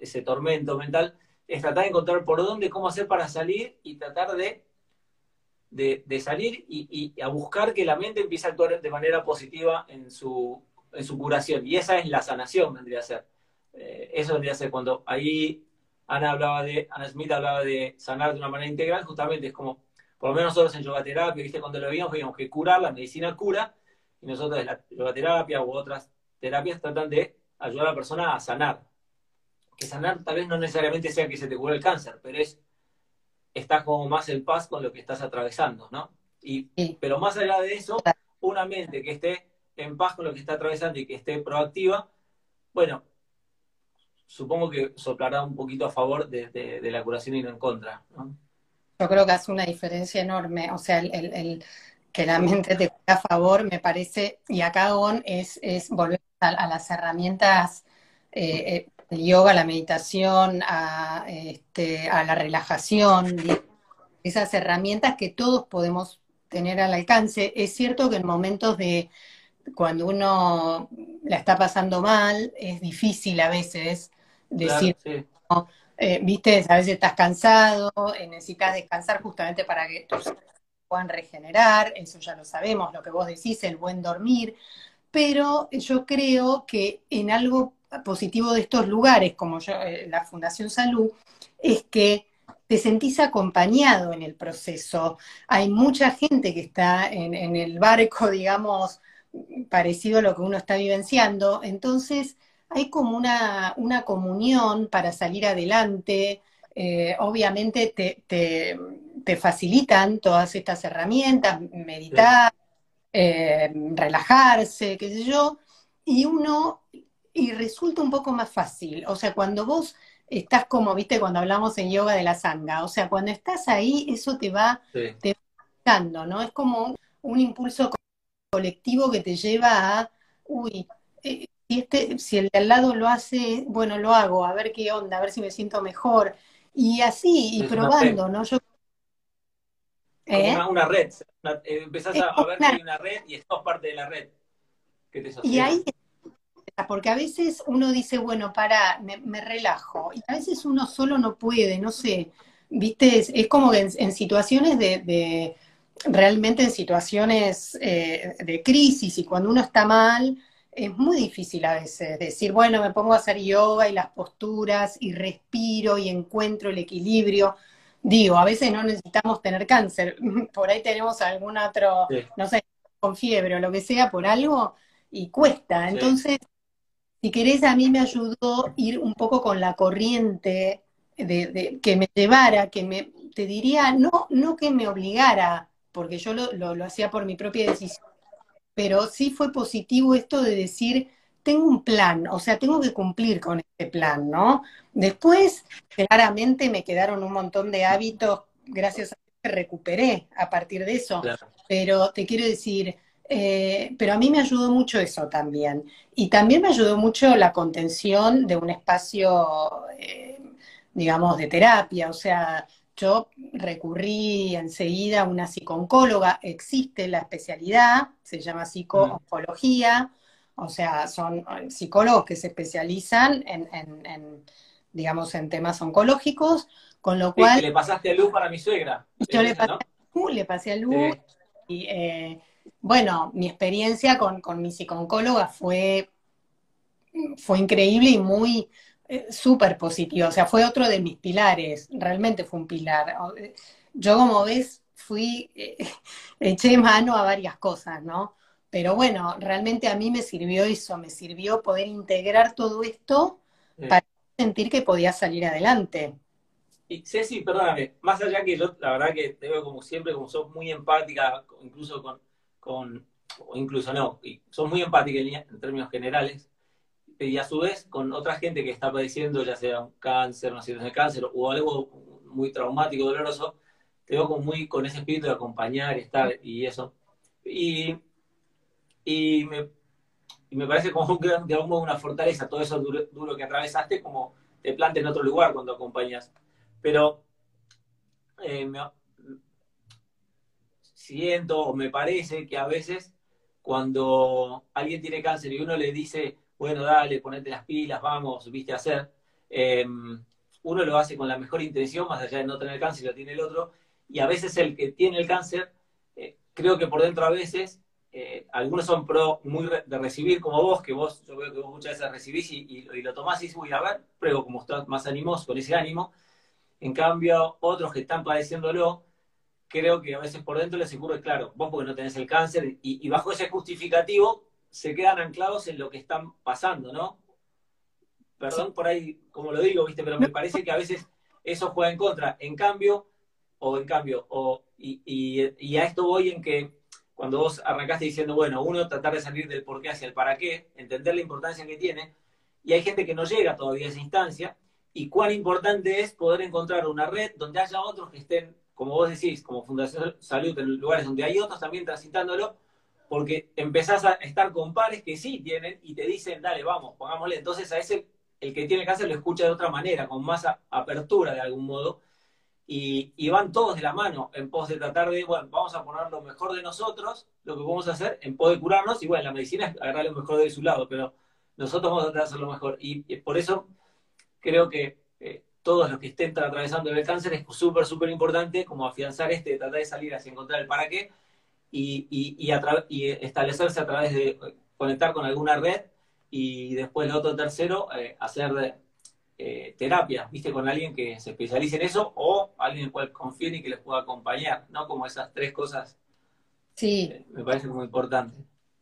Speaker 1: ese tormento mental, es tratar de encontrar por dónde, cómo hacer para salir y tratar de, de, salir y, a buscar que la mente empiece a actuar de manera positiva en su, en su curación. Y esa es la sanación, vendría a ser. Eh, eso vendría a ser cuando ahí Ana hablaba de, Ana Smith hablaba de sanar de una manera integral, justamente es como por lo menos nosotros en yoga terapia, ¿viste? cuando lo veíamos, veíamos que curar, la medicina cura, y nosotros en la yoga terapia u otras terapias tratan de ayudar a la persona a sanar. Que sanar tal vez no necesariamente sea que se te cure el cáncer, pero es, estás como más en paz con lo que estás atravesando, ¿no? Y, Pero más allá de eso, una mente que esté en paz con lo que está atravesando y que esté proactiva, bueno, supongo que soplará un poquito a favor de, de la curación y no en contra, ¿no?
Speaker 2: Yo creo que hace una diferencia enorme. O sea, el, que la mente te a favor me parece, y acá on es, es volver a, las herramientas, eh, eh, el yoga, la meditación, a, este, a la relajación, esas herramientas que todos podemos tener al alcance. Es cierto que en momentos de cuando uno la está pasando mal, es difícil a veces decir, eh, viste, a veces estás cansado, eh, necesitas descansar justamente para que tus puedan regenerar, eso ya lo sabemos, lo que vos decís, el buen dormir, pero yo creo que en algo positivo de estos lugares, como yo, eh, la Fundación Salud, es que te sentís acompañado en el proceso. Hay mucha gente que está en el barco, digamos, parecido a lo que uno está vivenciando, entonces hay como una, una comunión para salir adelante. Eh, obviamente te, te, facilitan todas estas herramientas, meditar, eh, relajarse, qué sé yo, y uno, y resulta un poco más fácil. O sea, cuando vos estás como, viste, cuando hablamos en yoga de la sanga, o sea, cuando estás ahí, eso te va, te dando, ¿no? Es como un impulso colectivo que te lleva a, uy, eh, si, este, si el de al lado lo hace, bueno, lo hago, a ver qué onda, a ver si me siento mejor. Y así, y probando, ¿no? Yo,
Speaker 1: ¿Eh? una, red. Eh, empezás a, ver que hay una red y estás parte de la red que te
Speaker 2: Y ahí, porque a veces uno dice, bueno, para, me, relajo. Y a veces uno solo no puede, no sé. Viste, es, como que en, situaciones de, realmente en situaciones eh, de crisis y cuando uno está mal, es muy difícil a veces decir, bueno, me pongo a hacer yoga y las posturas y respiro y encuentro el equilibrio. Digo, a veces no necesitamos tener cáncer, por ahí tenemos algún otro, no sé, con fiebre o lo que sea, por algo, y cuesta. Entonces, si querés, a mí me ayudó ir un poco con la corriente de, que me llevara, que me, te diría, no, no que me obligara, porque yo lo, lo hacía por mi propia decisión, pero sí fue positivo esto de decir, tengo un plan, o sea, tengo que cumplir con este plan, ¿no? Después, claramente me quedaron un montón de hábitos, gracias a que recuperé a partir de eso, pero te quiero decir, eh, pero a mí me ayudó mucho eso también. Y también me ayudó mucho la contención de un espacio, eh, digamos, de terapia. O sea, yo recurrí enseguida a una psicooncóloga, existe la especialidad, se llama psicooncología, o sea, son eh, psicólogos que se especializan en, digamos, en temas oncológicos, con lo cual...
Speaker 1: le pasaste a Luz para mi suegra.
Speaker 2: Yo le pasé, a Luz, le pasé a Luz, y bueno, mi experiencia con, mi psicooncóloga fue, fue increíble y muy eh, súper positiva. O sea, fue otro de mis pilares, realmente fue un pilar. Yo, como ves, fui, eh, eché mano a varias cosas, ¿no? Pero bueno, realmente a mí me sirvió eso, me sirvió poder integrar todo esto para sentir que podía salir adelante.
Speaker 1: Y Ceci, perdóname, más allá que yo, la verdad que te veo como siempre, como sos muy empática, incluso con, con, o incluso no, y son muy empáticos en, términos generales, y a su vez con otra gente que está padeciendo ya sea un cáncer, una situación de cáncer o algo muy traumático, doloroso, te veo como muy con ese espíritu de acompañar, estar y eso. Y, y, me, y me parece como un, de algún una fortaleza, todo eso duro, que atravesaste, como te plantea en otro lugar cuando acompañas. Pero eh, siento o me parece que a veces cuando alguien tiene cáncer y uno le dice, bueno, dale, ponete las pilas, vamos, viste hacer, em, uno lo hace con la mejor intención, más allá de no tener cáncer, lo tiene el otro, y a veces el que tiene el cáncer, eh, creo que por dentro a veces, eh, algunos son pro muy de recibir como vos, que vos, yo veo que vos muchas veces recibís y, lo tomás y dices, voy a ver, pruebo como estás más animoso, con ese ánimo, en cambio, otros que están padeciéndolo, creo que a veces por dentro les ocurre, claro, vos porque no tenés el cáncer, y, bajo ese justificativo se quedan anclados en lo que están pasando, ¿no? Perdón por ahí, como lo digo, ¿viste? Pero me parece que a veces eso juega en contra. En cambio, o en cambio, o, y, y, a esto voy en que cuando vos arrancaste diciendo, bueno, uno tratar de salir del por qué hacia el para qué, entender la importancia que tiene, y hay gente que no llega todavía a esa instancia, y cuán importante es poder encontrar una red donde haya otros que estén como vos decís, como Fundación Salud, en lugares donde hay otros también transitándolo, porque empezás a estar con pares que sí tienen y te dicen, dale, vamos, pongámosle. Entonces a ese, el que tiene cáncer lo escucha de otra manera, con más apertura de algún modo, y, van todos de la mano en pos de tratar de, bueno, vamos a poner lo mejor de nosotros, lo que a hacer en pos de curarnos, y bueno, la medicina es agarrar lo mejor de su lado, pero nosotros vamos a tratar de hacer lo mejor. Y, por eso creo que eh, todos los que estén atravesando el cáncer, es súper, súper importante como afianzar este, tratar de salir hacia encontrar el para qué y, y, y, establecerse a través de conectar con alguna red y después el otro tercero, eh, hacer eh, terapia, viste, con alguien que se especialice en eso o alguien en el cual confíen y que les pueda acompañar, ¿no? Como esas tres cosas.
Speaker 2: Sí.
Speaker 1: Eh, me parece muy importante.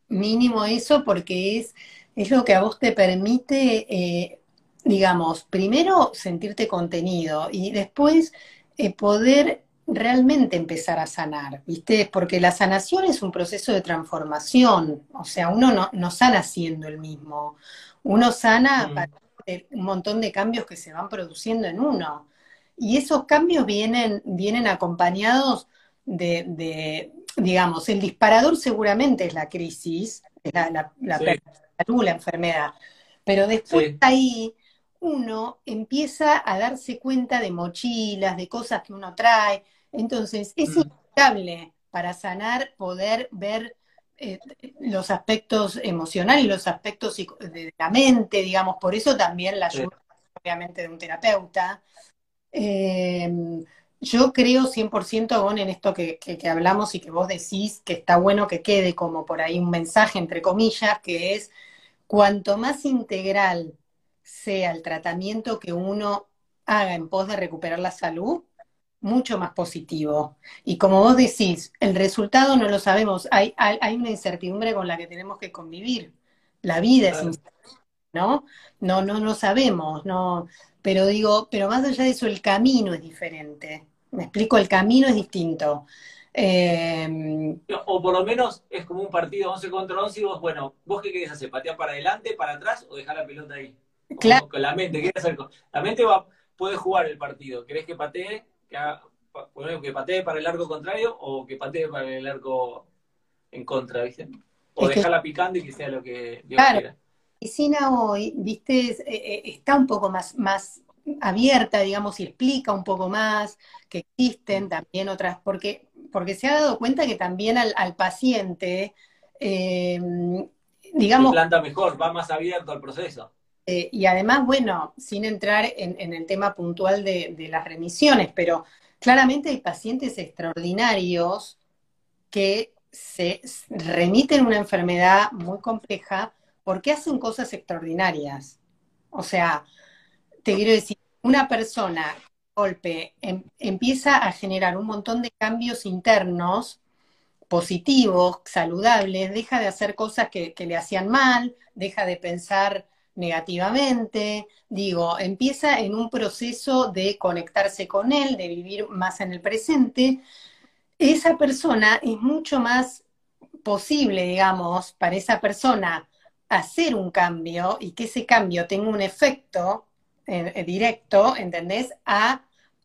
Speaker 2: Mínimo eso porque es, es lo que a vos te permite digamos, primero sentirte contenido y después eh, poder realmente empezar a sanar, ¿viste? Porque la sanación es un proceso de transformación, o sea, uno no, no sana siendo el mismo, uno sana mm. un montón de cambios que se van produciendo en uno. Y esos cambios vienen, vienen acompañados de, digamos, el disparador seguramente es la crisis, la, la, la, la enfermedad, pero después ahí uno empieza a darse cuenta de mochilas, de cosas que uno trae. Entonces, es mm. inevitable para sanar poder ver eh, los aspectos emocionales, los aspectos de la mente, digamos, por eso también la ayuda, obviamente, de un terapeuta. Em, yo creo 100% Gon, en esto que, que, hablamos y que vos decís que está bueno que quede como por ahí un mensaje, entre comillas, que es cuanto más integral sea el tratamiento que uno haga en pos de recuperar la salud, mucho más positivo. Y como vos decís, el resultado no lo sabemos, hay, hay, una incertidumbre con la que tenemos que convivir. La vida es incierta, ¿no? No, no, no sabemos, no. Pero digo, pero más allá de eso, el camino es diferente. Me explico, el camino es distinto. Eh,
Speaker 1: o por lo menos es como un partido 11 contra 11 y vos, bueno, ¿vos qué querés hacer? ¿Patear para adelante, para atrás o dejar la pelota ahí?
Speaker 2: claro.
Speaker 1: Con la mente, ¿qué hacer? La mente va, puede jugar el partido. ¿Querés que patee? Que, que patee para el arco contrario o que patee para el arco en contra, ¿viste? O dejarla picando y que sea lo que Dios
Speaker 2: claro.
Speaker 1: quiera.
Speaker 2: medicina hoy, viste, eh, eh, está un poco más, más abierta, digamos, y explica un poco más que existen también otras, porque, porque se ha dado cuenta que también al, al paciente, eh, digamos...
Speaker 1: Se planta mejor, va más abierto al proceso.
Speaker 2: Eh, y además, bueno, sin entrar en, el tema puntual de, las remisiones, pero claramente hay pacientes extraordinarios que se remiten una enfermedad muy compleja porque hacen cosas extraordinarias. O sea, te quiero decir, una persona, golpe, em, empieza a generar un montón de cambios internos positivos, saludables, deja de hacer cosas que le hacían mal, deja de pensar negativamente, digo, empieza en un proceso de conectarse con él, de vivir más en el presente, esa persona es mucho más posible, digamos, para esa persona hacer un cambio y que ese cambio tenga un efecto eh, directo, ¿entendés? A,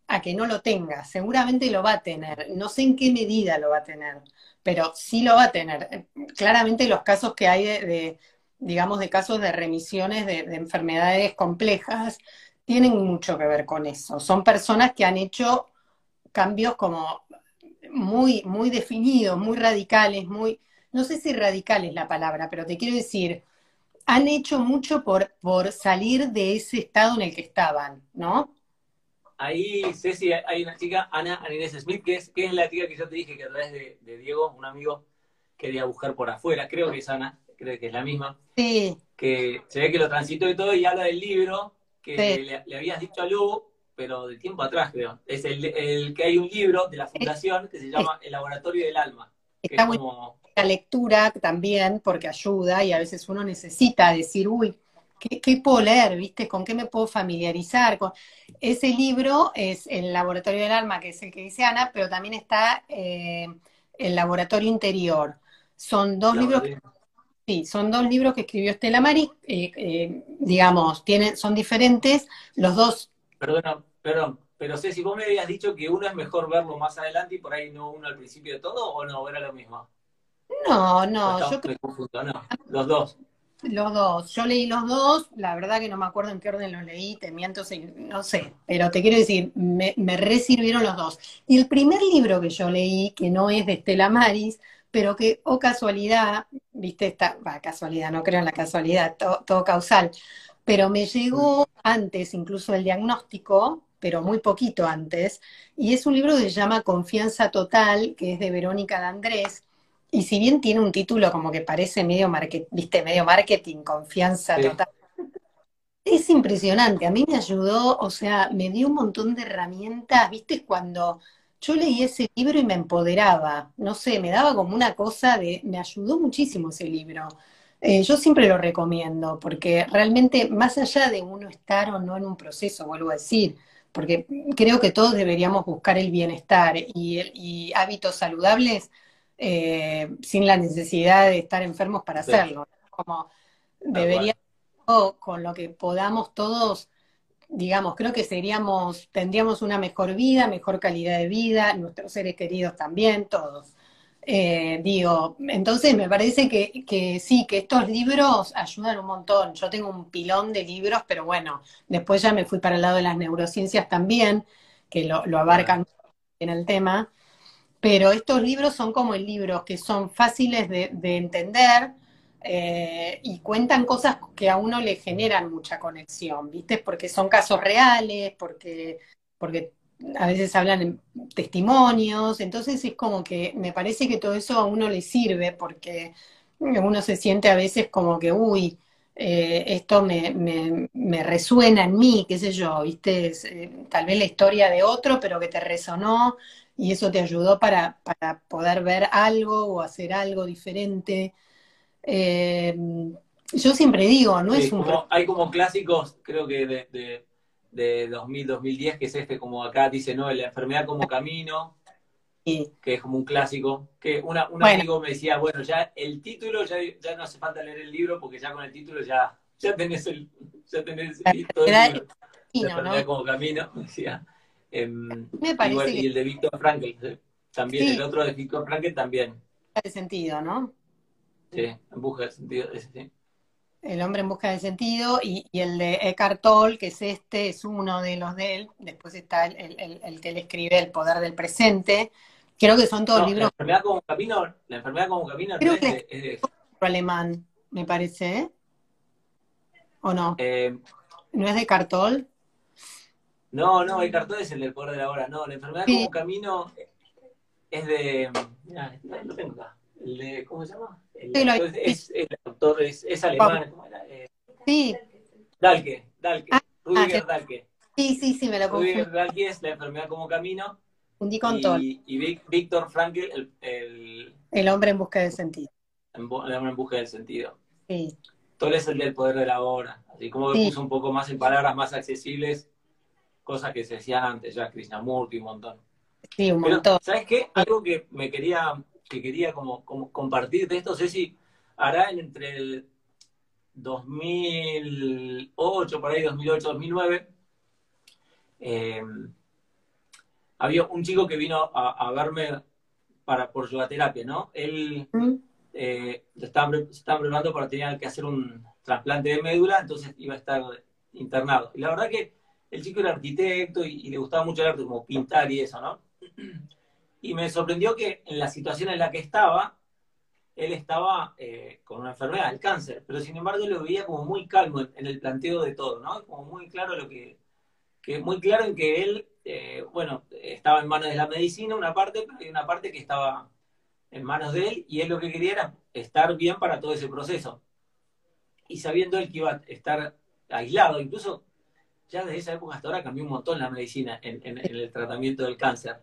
Speaker 2: a que no lo tenga. Seguramente lo va a tener. No sé en qué medida lo va a tener, pero sí lo va a tener. Claramente los casos que hay de digamos, de casos de remisiones de, de, enfermedades complejas, tienen mucho que ver con eso. Son personas que han hecho cambios como muy, muy definidos, muy radicales, muy, no sé si radical es la palabra, pero te quiero decir, han hecho mucho por, por salir de ese estado en el que estaban, ¿no?
Speaker 1: Ahí, Ceci, hay una chica, Ana Anines Smith, que es, que es la chica que yo te dije que a través de, de Diego, un amigo, quería buscar por afuera, creo que es Ana, creo que es la misma.
Speaker 2: Sí.
Speaker 1: Que se ve que lo transitó y todo y habla del libro que sí. le, le, habías dicho a Lu, pero de tiempo atrás creo. Es el, el, que hay un libro de la fundación que se llama El Laboratorio del Alma.
Speaker 2: Está muy como... La lectura también porque ayuda y a veces uno necesita decir, uy, ¿qué, qué puedo leer? ¿Viste? ¿Con qué me puedo familiarizar? Con... Ese libro es El Laboratorio del Alma, que es el que dice Ana, pero también está eh, El Laboratorio Interior. Son dos libros que Sí, son dos libros que escribió Estela Mari, eh, eh, digamos, tienen, son diferentes, los dos.
Speaker 1: Perdón, perdón, pero sé si vos me habías dicho que uno es mejor verlo más adelante y por ahí no uno al principio de todo, o no, era lo mismo.
Speaker 2: No, no, yo
Speaker 1: creo confundo, no, los dos.
Speaker 2: Los dos, yo leí los dos, la verdad que no me acuerdo en qué orden los leí, te miento, no sé, pero te quiero decir, me, me resirvieron los dos. Y el primer libro que yo leí, que no es de Estela Maris, pero que, o oh casualidad, viste, esta, va, casualidad, no creo en la casualidad, todo, todo causal, pero me llegó antes incluso el diagnóstico, pero muy poquito antes, y es un libro que se llama Confianza Total, que es de Verónica de Andrés, y si bien tiene un título como que parece medio, market, viste, medio marketing, Confianza sí. Total, es impresionante, a mí me ayudó, o sea, me dio un montón de herramientas, viste, cuando yo leí ese libro y me empoderaba, no sé, me daba como una cosa de, me ayudó muchísimo ese libro. Eh, yo siempre lo recomiendo, porque realmente, más allá de uno estar o no en un proceso, vuelvo a decir, porque creo que todos deberíamos buscar el bienestar y, y hábitos saludables eh, sin la necesidad de estar enfermos para hacerlo. Como debería, con lo que podamos todos digamos, creo que seríamos, tendríamos una mejor vida, mejor calidad de vida, nuestros seres queridos también, todos. Eh, digo, entonces me parece que, que, sí, que estos libros ayudan un montón. Yo tengo un pilón de libros, pero bueno, después ya me fui para el lado de las neurociencias también, que lo, lo abarcan en el tema. Pero estos libros son como libros que son fáciles de, de entender, eh, y cuentan cosas que a uno le generan mucha conexión, ¿viste? Porque son casos reales, porque, porque a veces hablan en testimonios, entonces es como que me parece que todo eso a uno le sirve porque uno se siente a veces como que, uy, eh, esto me, me, resuena en mí, qué sé yo, ¿viste? Eh, tal vez la historia de otro, pero que te resonó y eso te ayudó para, para poder ver algo o hacer algo diferente. Eh, yo siempre digo, no
Speaker 1: sí,
Speaker 2: es un...
Speaker 1: Como, hay como clásicos, creo que de, de, de 2000, 2010, que es este, como acá dice, ¿no? La enfermedad como camino. que es como un clásico, que una, un amigo me decía, bueno, ya el título, ya, ya no hace falta leer el libro, porque ya con el título ya, ya tenés el, ya tenés todo el libro. ¿no? como camino, decía. Em, me parece y el de Víctor Frankl, también, el otro de Víctor Frankl también.
Speaker 2: De sentido, ¿no?
Speaker 1: Sí, en busca de sentido, ese sí.
Speaker 2: El hombre en busca de sentido y, el de Eckhart Tolle, que es este, es uno de los de él. Después está el, el, el que él escribe El poder del presente. Creo que son todos libros.
Speaker 1: La enfermedad como camino, la enfermedad como camino Creo que
Speaker 2: es, es, alemán, me parece, ¿eh? ¿O no?
Speaker 1: Eh,
Speaker 2: ¿No es de Cartol?
Speaker 1: No, no, el Cartol es el del poder de la hora. No, la enfermedad como camino es de. Mira, lo tengo acá. El de, ¿Cómo se llama? Es, el autor es, es alemán. ¿cómo era? Eh,
Speaker 2: sí.
Speaker 1: Dalke, Dalke. Ah, Rudiger
Speaker 2: ah,
Speaker 1: Dalke.
Speaker 2: Sí, sí, sí, me lo confundí.
Speaker 1: Rudiger Dalke es la enfermedad como camino.
Speaker 2: Fundí con
Speaker 1: y, Y Víctor Frankl, el, el,
Speaker 2: el, hombre en busca del sentido.
Speaker 1: El hombre en busca del sentido.
Speaker 2: Sí.
Speaker 1: Todo es el del poder de la hora. Así como me puso un poco más en palabras más accesibles, cosas que se decían antes ya, Krishnamurti, un montón.
Speaker 2: Sí, un montón.
Speaker 1: ¿Sabes qué? Algo que me quería que quería como, compartir de esto, Ceci, hará entre el 2008, por ahí 2008, 2009, eh, había un chico que vino a, verme para, por yoga terapia, ¿no? Él eh, se estaba preparando para tener que hacer un trasplante de médula, entonces iba a estar internado. Y la verdad que el chico era arquitecto y, y le gustaba mucho el arte, como pintar y eso, ¿no? Y me sorprendió que en la situación en la que estaba, él estaba eh, con una enfermedad, el cáncer, pero sin embargo lo veía como muy calmo en, el planteo de todo, ¿no? Como muy claro lo que, que muy claro en que él, eh, bueno, estaba en manos de la medicina una parte, pero hay una parte que estaba en manos de él y él lo que quería era estar bien para todo ese proceso. Y sabiendo él que iba a estar aislado, incluso ya desde esa época hasta ahora cambió un montón la medicina en, el tratamiento del cáncer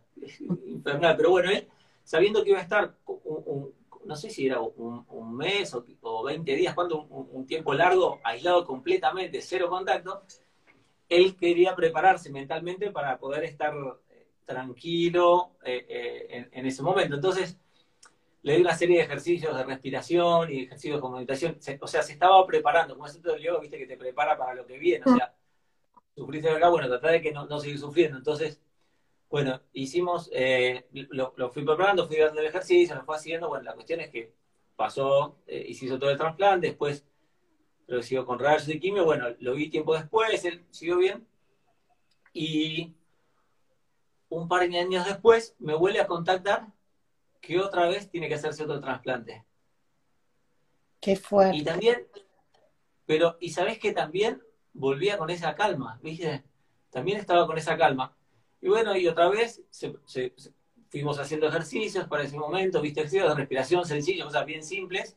Speaker 1: infernal. Pero bueno, él, sabiendo que iba a estar, no sé si era un, mes o, 20 días, cuando un, tiempo largo, aislado completamente, cero contacto, él quería prepararse mentalmente para poder estar eh, tranquilo eh, eh, en, ese momento. Entonces, le di una serie de ejercicios de respiración y ejercicios de meditación. o sea, se estaba preparando, como es el yoga, viste, que te prepara para lo que viene. O sea, sufriste acá, bueno, tratar de que no, no seguir sufriendo. Entonces, bueno, hicimos, eh, lo, fui preparando, fui dando el ejercicio, lo fue haciendo. Bueno, la cuestión es que pasó eh, y se hizo todo el trasplante, después lo siguió con rayos de quimio. Bueno, lo vi tiempo después, él siguió bien. Y un par de años después me vuelve a contactar que otra vez tiene que hacerse otro trasplante.
Speaker 2: Qué fuerte.
Speaker 1: Y también, pero, ¿y sabes que también volvía con esa calma, ¿viste? También estaba con esa calma. Y bueno, y otra vez fuimos haciendo ejercicios para ese momento, ¿viste? Ejercicios de respiración sencillos, cosas bien simples,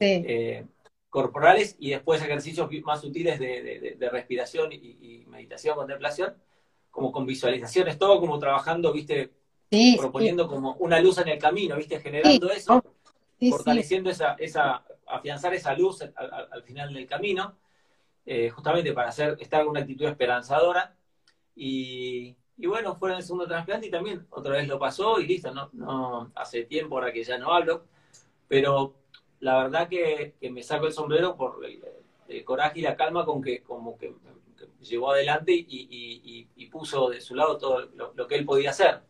Speaker 1: eh, corporales, y después ejercicios más sutiles de, respiración y, meditación, contemplación, como con visualizaciones, todo como trabajando, ¿viste? proponiendo como una luz en el camino, ¿viste? Generando eso, fortaleciendo esa, esa, afianzar esa luz al final del camino. Eh, justamente para hacer, estar con una actitud esperanzadora. Y, bueno, fue en el segundo trasplante y también otra vez lo pasó y listo, no, no hace tiempo ahora que ya no hablo, pero la verdad que, me saco el sombrero por el, coraje y la calma con que como que, llevó adelante y, puso de su lado todo lo, que él podía hacer.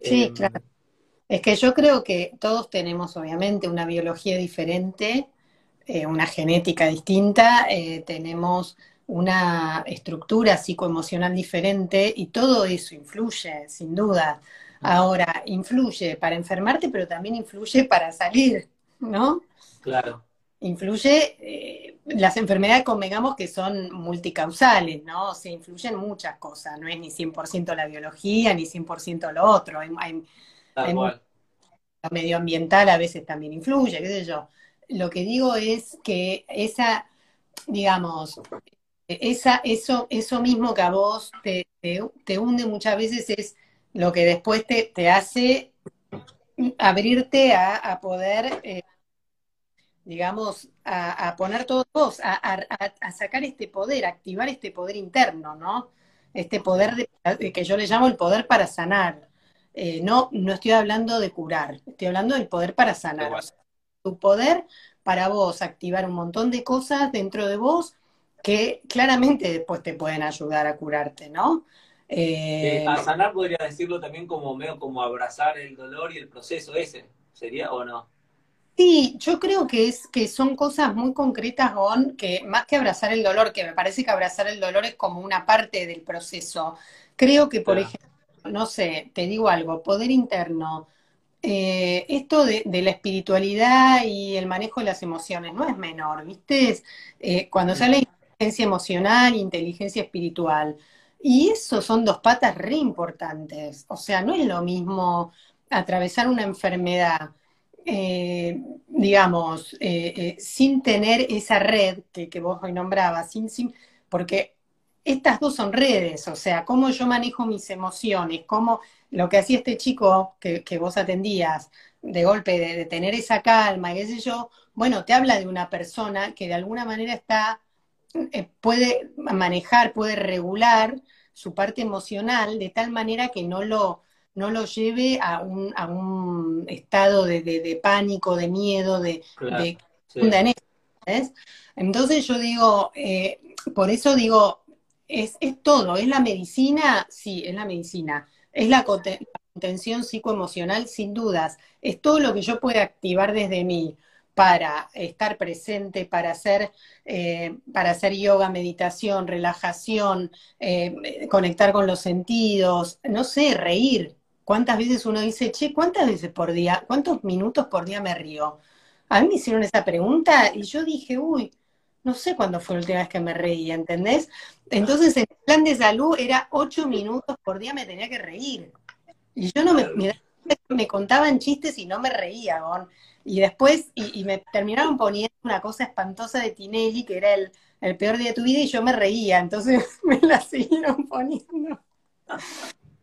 Speaker 2: Sí, em, claro. Es que yo creo que todos tenemos obviamente una biología diferente eh, una genética distinta, eh, tenemos una estructura psicoemocional diferente y todo eso influye, sin duda. Ahora, influye para enfermarte, pero también influye para salir, ¿no?
Speaker 1: Claro.
Speaker 2: Influye, eh, las enfermedades, convengamos que son multicausales, ¿no? Se influyen muchas cosas, no es ni 100% la biología, ni 100% lo otro. Hay, hay, lo medioambiental a veces también influye, qué sé yo lo que digo es que esa, digamos, esa, eso, eso mismo que a vos te, te, hunde muchas veces es lo que después te, te hace abrirte a, poder, eh, digamos, a, poner todo vos, a, sacar este poder, activar este poder interno, ¿no? Este poder de, que yo le llamo el poder para sanar. Eh, no, no estoy hablando de curar, estoy hablando del poder para sanar. Tu poder para vos activar un montón de cosas dentro de vos que claramente después te pueden ayudar a curarte, ¿no?
Speaker 1: Eh, a sanar podría decirlo también como medio como abrazar el dolor y el proceso ese, ¿sería o no?
Speaker 2: Sí, yo creo que es que son cosas muy concretas, Gon, que más que abrazar el dolor, que me parece que abrazar el dolor es como una parte del proceso. Creo que, por ejemplo, no sé, te digo algo, poder interno, eh, esto de, la espiritualidad y el manejo de las emociones no es menor, ¿viste? Eh, cuando sale inteligencia emocional, inteligencia espiritual, y eso son dos patas re importantes. O sea, no es lo mismo atravesar una enfermedad, eh, digamos, sin tener esa red que, que, vos hoy nombrabas, sin, sin, porque estas dos son redes, o sea, cómo yo manejo mis emociones, cómo lo que hacía este chico que, vos atendías, de golpe, de, tener esa calma, qué sé yo, bueno, te habla de una persona que de alguna manera está, eh, puede manejar, puede regular su parte emocional de tal manera que no lo, no lo lleve a un, a un estado de, pánico, de miedo, de, Entonces yo digo, eh, por eso digo, es, es todo, es la medicina, sí, es la medicina es la contención psicoemocional, sin dudas. Es todo lo que yo pueda activar desde mí para estar presente, para hacer, eh, para hacer yoga, meditación, relajación, eh, conectar con los sentidos, no sé, reír. ¿Cuántas veces uno dice, che, cuántas veces por día, cuántos minutos por día me río? A mí me hicieron esa pregunta y yo dije, uy, no sé cuándo fue la última vez que me reí, ¿entendés? Entonces el plan de salud era ocho minutos por día me tenía que reír. Y yo no me, me, contaban chistes y no me reía, Y después, y, me terminaron poniendo una cosa espantosa de Tinelli, que era el, el peor día de tu vida, y yo me reía, entonces me la siguieron poniendo.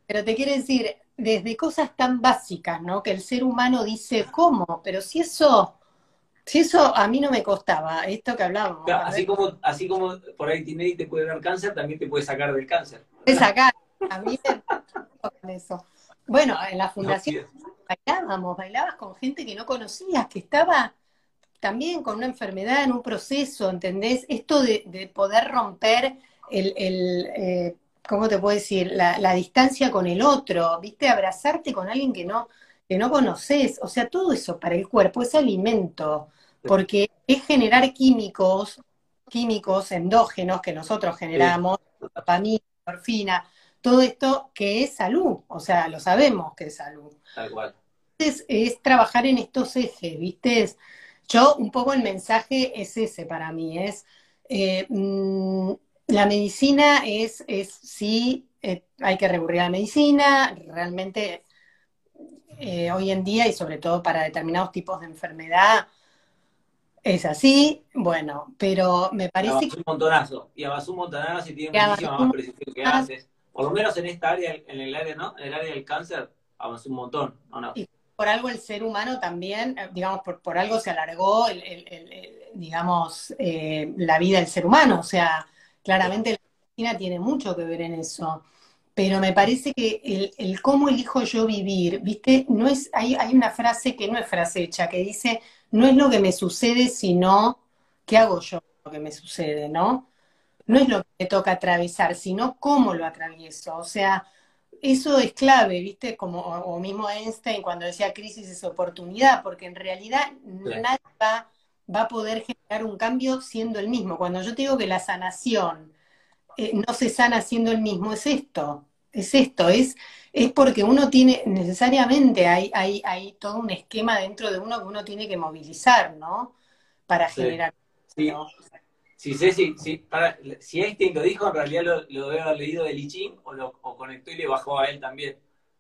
Speaker 2: Pero te quiero decir, desde cosas tan básicas, ¿no? Que el ser humano dice, ¿cómo? Pero si eso si eso a mí no me costaba, esto que hablábamos.
Speaker 1: así, como, así como por ahí Tinelli te puede dar cáncer, también te puede sacar del cáncer.
Speaker 2: Puede sacar, a mí me eso. Bueno, en la fundación bailábamos, bailabas con gente que no conocías, que estaba también con una enfermedad en un proceso, ¿entendés? Esto de, poder romper el, el eh, ¿cómo te puedo decir? La, la, distancia con el otro, ¿viste? Abrazarte con alguien que no, que no conoces, o sea, todo eso para el cuerpo es alimento porque es generar químicos, químicos endógenos que nosotros generamos, dopamina, morfina, todo esto que es salud, o sea, lo sabemos que es salud.
Speaker 1: Tal cual.
Speaker 2: Entonces, es trabajar en estos ejes, ¿viste? Yo, un poco el mensaje es ese para mí, es eh, mm, la medicina es, es sí, eh, hay que recurrir a la medicina, realmente eh, hoy en día y sobre todo para determinados tipos de enfermedad, es así, bueno, pero me parece
Speaker 1: que... un montonazo, y avanzó un montonazo y tiene muchísima más precisión que antes. Por lo menos en esta área, en el área, ¿no? En el área del cáncer, avanzó un montón, no?
Speaker 2: Y por algo el ser humano también, eh, digamos, por, por algo se alargó, el, digamos, eh, la vida del ser humano. O sea, claramente la medicina tiene mucho que ver en eso. Pero me parece que el, el cómo elijo yo vivir, ¿viste? No es, hay, hay una frase que no es frase hecha, que dice, no es lo que me sucede, sino qué hago yo lo que me sucede, ¿no? No es lo que me toca atravesar, sino cómo lo atravieso. O sea, eso es clave, ¿viste? Como o mismo Einstein cuando decía crisis es oportunidad, porque en realidad nadie va, a poder generar un cambio siendo el mismo. Cuando yo te digo que la sanación eh, no se sana siendo el mismo, es esto, es esto, es es porque uno tiene, necesariamente hay, hay, hay todo un esquema dentro de uno que uno tiene que movilizar, ¿no? Para generar.
Speaker 1: Sí, sí, sí, sí, para, si Einstein lo dijo, en realidad lo, lo debe haber leído de Lichín o lo o conectó y le bajó a él también.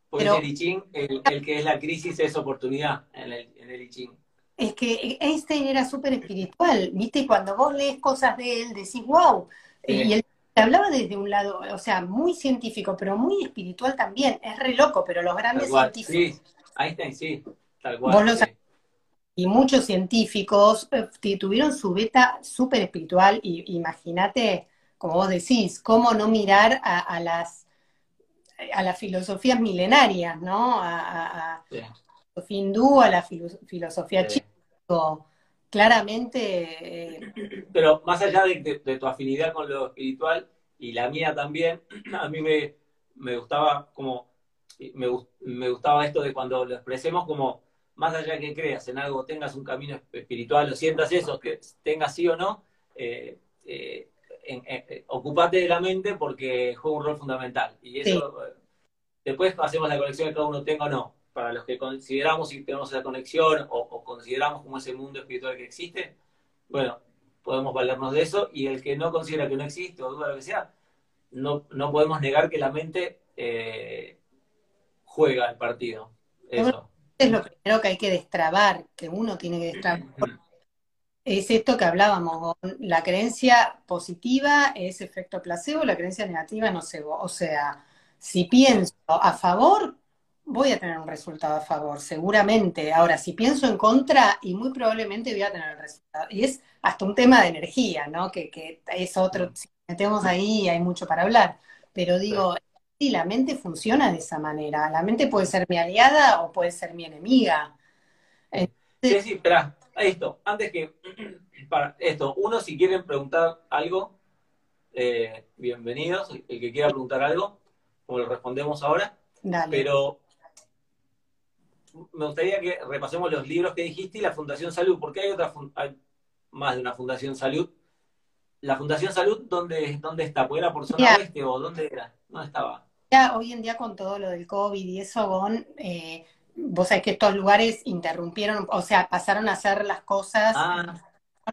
Speaker 1: Porque Pero, Lichín, el, el, que es la crisis es oportunidad en el, en el Lichín.
Speaker 2: Es que Einstein era súper espiritual, ¿viste? Cuando vos lees cosas de él, decís, wow. Y él hablaba desde un lado, o sea, muy científico, pero muy espiritual también. Es re loco, pero los grandes científicos.
Speaker 1: Sí, Einstein sí, tal cual.
Speaker 2: Y muchos científicos eh, tuvieron su beta súper espiritual, y imagínate, como vos decís, cómo no mirar a, las a las filosofías milenarias, ¿no? A, a, la filosofía hindú, a la filosofía china. Claramente.
Speaker 1: Eh, Pero más allá de, tu afinidad con lo espiritual y la mía también, a mí me, me gustaba como. Me, me gustaba esto de cuando lo expresemos como más allá de que creas en algo, tengas un camino espiritual, o sientas eso, que tengas sí o no, eh, eh, eh, ocupate de la mente porque juega un rol fundamental. Y eso, después hacemos la conexión que cada uno tenga o no. Para los que consideramos y tenemos esa conexión o, consideramos como ese mundo espiritual que existe, bueno, podemos valernos de eso. Y el que no considera que no existe o duda lo que sea, no, no podemos negar que la mente juega el partido. Eso
Speaker 2: es lo primero que hay que destrabar, que uno tiene que destrabar. Es esto que hablábamos, la creencia positiva es efecto placebo, la creencia negativa no sé, O sea, si pienso a favor, voy a tener un resultado a favor, seguramente. Ahora, si pienso en contra, y muy probablemente voy a tener el resultado. Y es hasta un tema de energía, ¿no? Que, que es otro, si metemos ahí hay mucho para hablar. Pero digo, Sí, la mente funciona de esa manera. La mente puede ser mi aliada o puede ser mi enemiga.
Speaker 1: sí, sí, espera, esto, antes que, para esto, uno si quieren preguntar algo, eh, bienvenidos, el que quiera preguntar algo, como lo respondemos ahora. Dale. Pero me gustaría que repasemos los libros que dijiste y la Fundación Salud, porque hay otra, hay más de una Fundación Salud. ¿La Fundación Salud dónde, dónde está? ¿Porque era por zona oeste o dónde era? ¿Dónde estaba?
Speaker 2: hoy en día con todo lo del COVID y eso, Gon, eh, vos sabés que estos lugares interrumpieron, o sea, pasaron a hacer las cosas ah.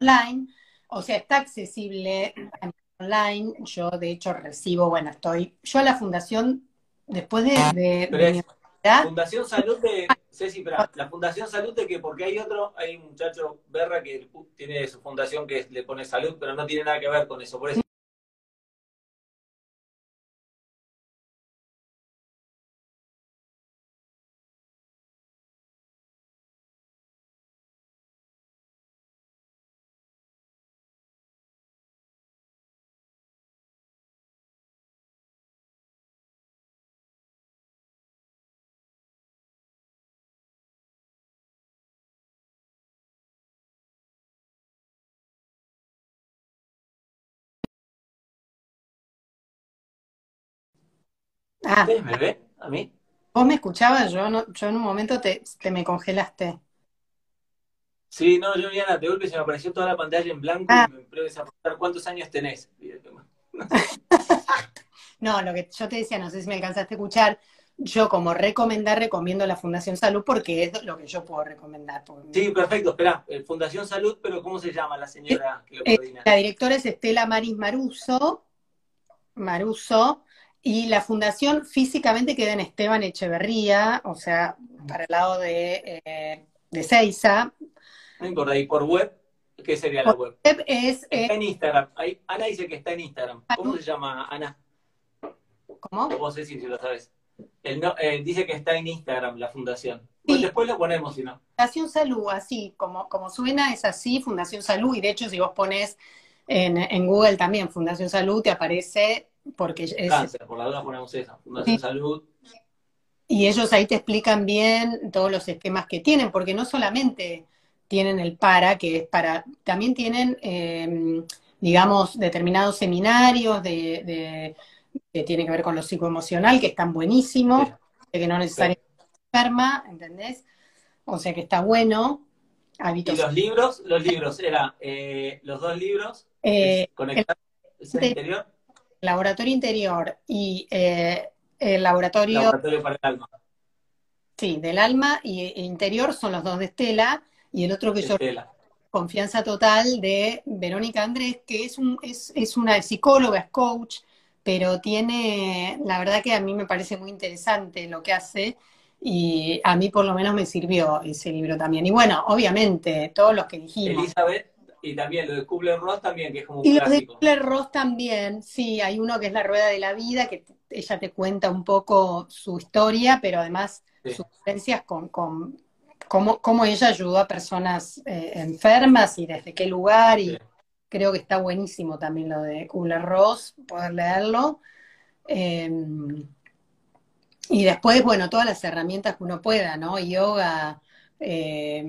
Speaker 2: online, o sea, está accesible online. Yo, de hecho, recibo, bueno, estoy, yo a la fundación, después de...
Speaker 1: de, Fundación Salud de, Ceci, la Fundación Salud de que, porque hay otro, hay un muchacho Berra que tiene su fundación que le pone salud, pero no tiene nada que ver con eso, por eso Ah. ¿Me ve? ¿A mí?
Speaker 2: ¿Vos me escuchabas? Yo, no, yo en un momento te, me congelaste.
Speaker 1: Sí, no, yo Diana, de golpe se me apareció toda la pantalla en blanco y ah. me empecé a preguntar cuántos años tenés.
Speaker 2: no, lo que yo te decía, no sé si me alcanzaste a escuchar, yo como recomendar, recomiendo la Fundación Salud porque es lo que yo puedo recomendar.
Speaker 1: Sí, perfecto, espera, eh, Fundación Salud, pero ¿cómo se llama la señora que lo
Speaker 2: eh, coordina? La directora es Estela Maris Maruso, Maruso, y la fundación físicamente queda en Esteban Echeverría, o sea, para el lado de, eh, de Seiza.
Speaker 1: No importa, ¿y por web? ¿Qué sería la web?
Speaker 2: web es,
Speaker 1: está en Instagram. Ana dice que está en Instagram. ¿Cómo se llama Ana?
Speaker 2: ¿Cómo?
Speaker 1: No sé si lo sabes. Eh, dice que está en Instagram la fundación. Pues después lo ponemos, si no.
Speaker 2: Fundación Salud, así como, como suena, es así, Fundación Salud. Y de hecho, si vos pones en, en Google también Fundación Salud, te aparece porque es...
Speaker 1: Cáncer, por la duda ponemos esa, Fundación Salud.
Speaker 2: Y ellos ahí te explican bien todos los esquemas que tienen, porque no solamente tienen el para, que es para, también tienen, em, digamos, determinados seminarios de, que tienen que ver con lo psicoemocional, que están buenísimos, que no necesariamente enferma, ¿entendés? O sea que está bueno.
Speaker 1: Y los libros, los libros, era eh, los dos libros, eh, conectados el interior
Speaker 2: laboratorio interior y eh, el laboratorio...
Speaker 1: Laboratorio para el alma.
Speaker 2: Sí, del alma y e interior son los dos de Estela y el otro que yo... Confianza total de Verónica Andrés, que es, un, es, es una psicóloga, es coach, pero tiene, la verdad que a mí me parece muy interesante lo que hace y a mí por lo menos me sirvió ese libro también. Y bueno, obviamente, todos los que dijimos.
Speaker 1: Elizabeth, y también lo de Kubler-Ross también, que es como un y clásico.
Speaker 2: de Kubler-Ross también, sí, hay uno que es La Rueda de la Vida, que ella te cuenta un poco su historia, pero además sus experiencias con, con cómo, ella ayudó a personas eh, enfermas y desde qué lugar, y creo que está buenísimo también lo de Kubler-Ross, poder leerlo. Em, y después, bueno, todas las herramientas que uno pueda, ¿no? Yoga, eh,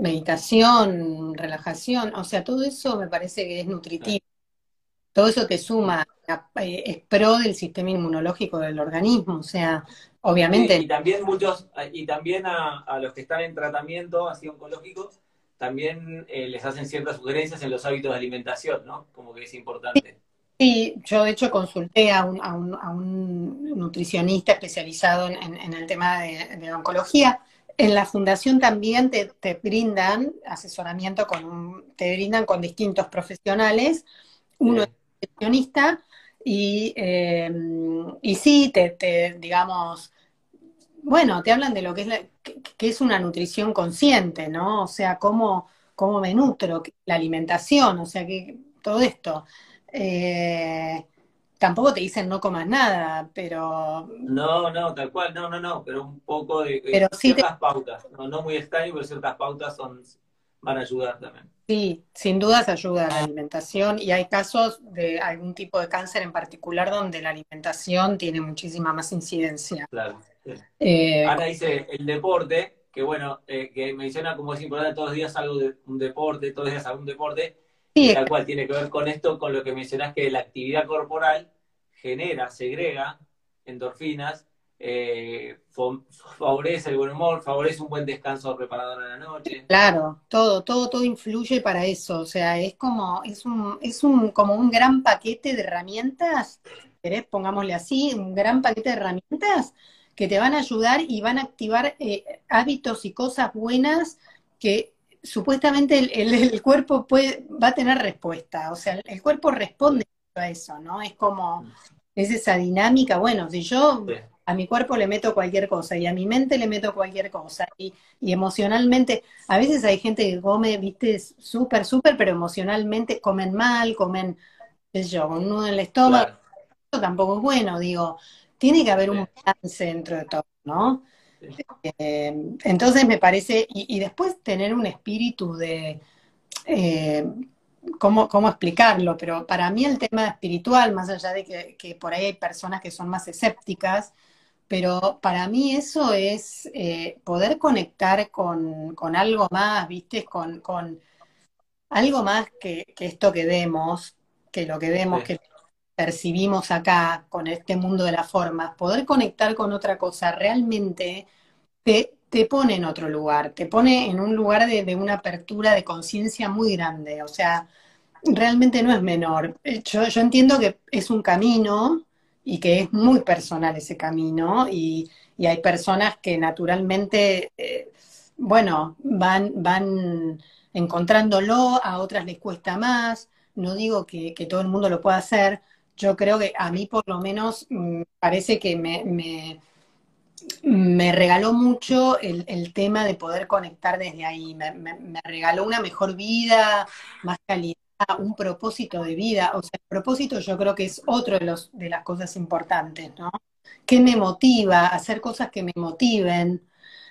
Speaker 2: meditación, relajación, o sea, todo eso me parece que es nutritivo. Todo eso te suma, eh, es pro del sistema inmunológico del organismo, o sea, obviamente.
Speaker 1: y también muchos, y también a, los que están en tratamiento así oncológico, también eh, les hacen ciertas sugerencias en los hábitos de alimentación, ¿no? Como que es importante.
Speaker 2: Sí, yo de hecho consulté a un, a un, a un nutricionista especializado en, en, el tema de, de oncología en la fundación también te, brindan asesoramiento con te brindan con distintos profesionales, uno es nutricionista y, eh, y sí, te, digamos, bueno, te hablan de lo que es, que, es una nutrición consciente, ¿no? O sea, cómo, cómo me nutro, la alimentación, o sea, que todo esto. Eh, tampoco te dicen no comas nada, pero...
Speaker 1: No, no, tal cual, no, no, no, pero un poco de pero ciertas pautas, no, muy extraño, pero ciertas pautas son, van a ayudar también.
Speaker 2: Sí, sin dudas ayuda la alimentación y hay casos de algún tipo de cáncer en particular donde la alimentación tiene muchísima más incidencia.
Speaker 1: Claro. Eh, Ana dice el deporte, que bueno, eh, que menciona como es importante todos los días algo de un deporte, todos los días algún deporte, tal cual tiene que ver con esto, con lo que mencionás que la actividad corporal genera, segrega endorfinas, eh, favorece el buen humor, favorece un buen descanso preparador a la noche.
Speaker 2: Claro, todo, todo, todo influye para eso. O sea, es como, es un, es un, como un gran paquete de herramientas, ¿querés? Pongámosle así, un gran paquete de herramientas que te van a ayudar y van a activar eh, hábitos y cosas buenas que supuestamente el, cuerpo puede, va a tener respuesta, o sea, el, cuerpo responde a eso, ¿no? Es como, es esa dinámica, bueno, si yo a mi cuerpo le meto cualquier cosa y a mi mente le meto cualquier cosa y, emocionalmente, a veces hay gente que come, viste, súper, súper, pero emocionalmente comen mal, comen, qué sé yo, con un nudo en el estómago, eso tampoco es bueno, digo, tiene que haber un balance dentro de todo, ¿no? Eh, entonces me parece, y, después tener un espíritu de, eh, ¿cómo, ¿cómo, explicarlo? Pero para mí el tema espiritual, más allá de que, por ahí hay personas que son más escépticas, pero para mí eso es eh, poder conectar con, algo más, ¿viste? Con, con algo más que, esto que vemos, que lo que vemos, que percibimos acá con este mundo de las formas, poder conectar con otra cosa realmente te, te pone en otro lugar, te pone en un lugar de, una apertura de conciencia muy grande, o sea, realmente no es menor. Eh, yo, entiendo que es un camino y que es muy personal ese camino y, hay personas que naturalmente, eh, bueno, van, van encontrándolo, a otras les cuesta más, no digo que todo el mundo lo pueda hacer, yo creo que a mí por lo menos mm, parece que me, me, regaló mucho el, tema de poder conectar desde ahí, me, regaló una mejor vida, más calidad, un propósito de vida, o sea, el propósito yo creo que es otro de, los, de las cosas importantes, ¿no? ¿Qué me motiva? Hacer cosas que me motiven,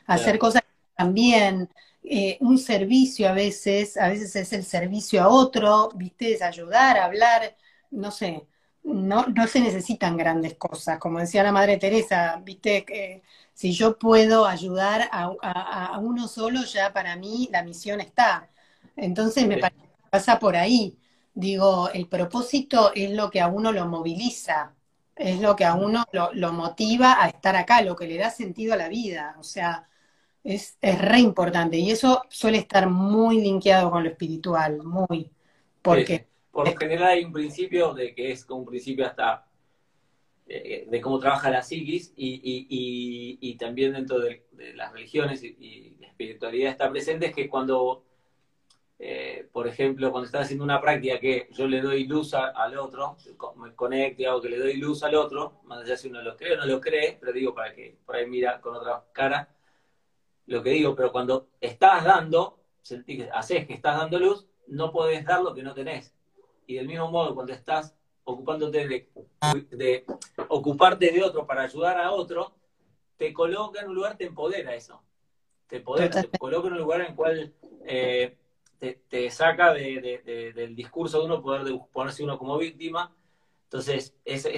Speaker 2: hacer cosas que también, eh, un servicio a veces, a veces es el servicio a otro, viste, es ayudar, hablar, no sé, no, no se necesitan grandes cosas. Como decía la Madre Teresa, viste, que si yo puedo ayudar a, uno solo, ya para mí la misión está. Entonces me parece que pasa por ahí. Digo, el propósito es lo que a uno lo moviliza, es lo que a uno lo, motiva a estar acá, lo que le da sentido a la vida. O sea, es, es re importante. Y eso suele estar muy linkeado con lo espiritual, muy. Porque
Speaker 1: por lo general hay un principio de que es como un principio hasta eh, de cómo trabaja la psiquis y, también dentro de, las religiones y, la espiritualidad está presente es que cuando, eh, por ejemplo, cuando estás haciendo una práctica que yo le doy luz al otro, me conecte, hago que le doy luz al otro, más allá si uno lo cree o no lo cree, pero digo para que por ahí mira con otra cara lo que digo, pero cuando estás dando, sentís, haces que estás dando luz, no podés dar lo que no tenés y del mismo modo cuando estás ocupándote de, ocuparte de otro para ayudar a otro, te coloca en un lugar, te empodera eso. Te empodera, te coloca en un lugar en el cual eh, te, saca del discurso de uno poder de ponerse uno como víctima. Entonces, ese,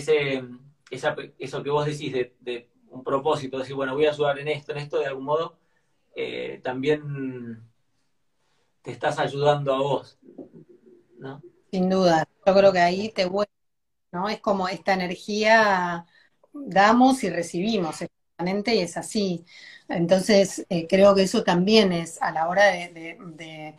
Speaker 1: esa, eso que vos decís de, un propósito, decir, bueno, voy a ayudar en esto, en esto, de algún modo, eh, también te estás ayudando a vos, ¿no?
Speaker 2: Sin duda, yo creo que ahí te vuelve, ¿no? Es como esta energía damos y recibimos, exactamente, y es así. Entonces, eh, creo que eso también es a la hora de,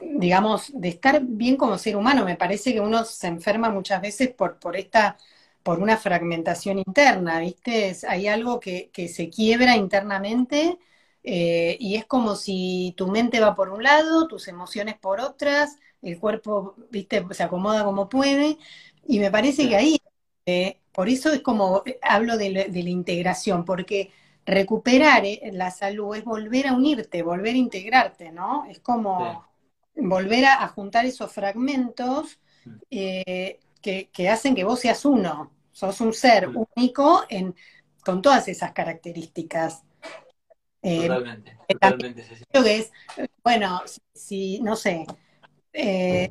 Speaker 2: digamos, de estar bien como ser humano. Me parece que uno se enferma muchas veces por, por esta por una fragmentación interna, ¿viste? hay algo que, se quiebra internamente eh, y es como si tu mente va por un lado, tus emociones por otras, el cuerpo, ¿viste? Se acomoda como puede y me parece que ahí, eh, por eso es como hablo de, la integración, porque recuperar eh, la salud es volver a unirte, volver a integrarte, ¿no? Es como volver a, juntar esos fragmentos mm. que, que, hacen que vos seas uno, sos un ser único en, con todas esas características.
Speaker 1: Eh, totalmente, totalmente.
Speaker 2: Creo que es, bueno, si, no sé, eh,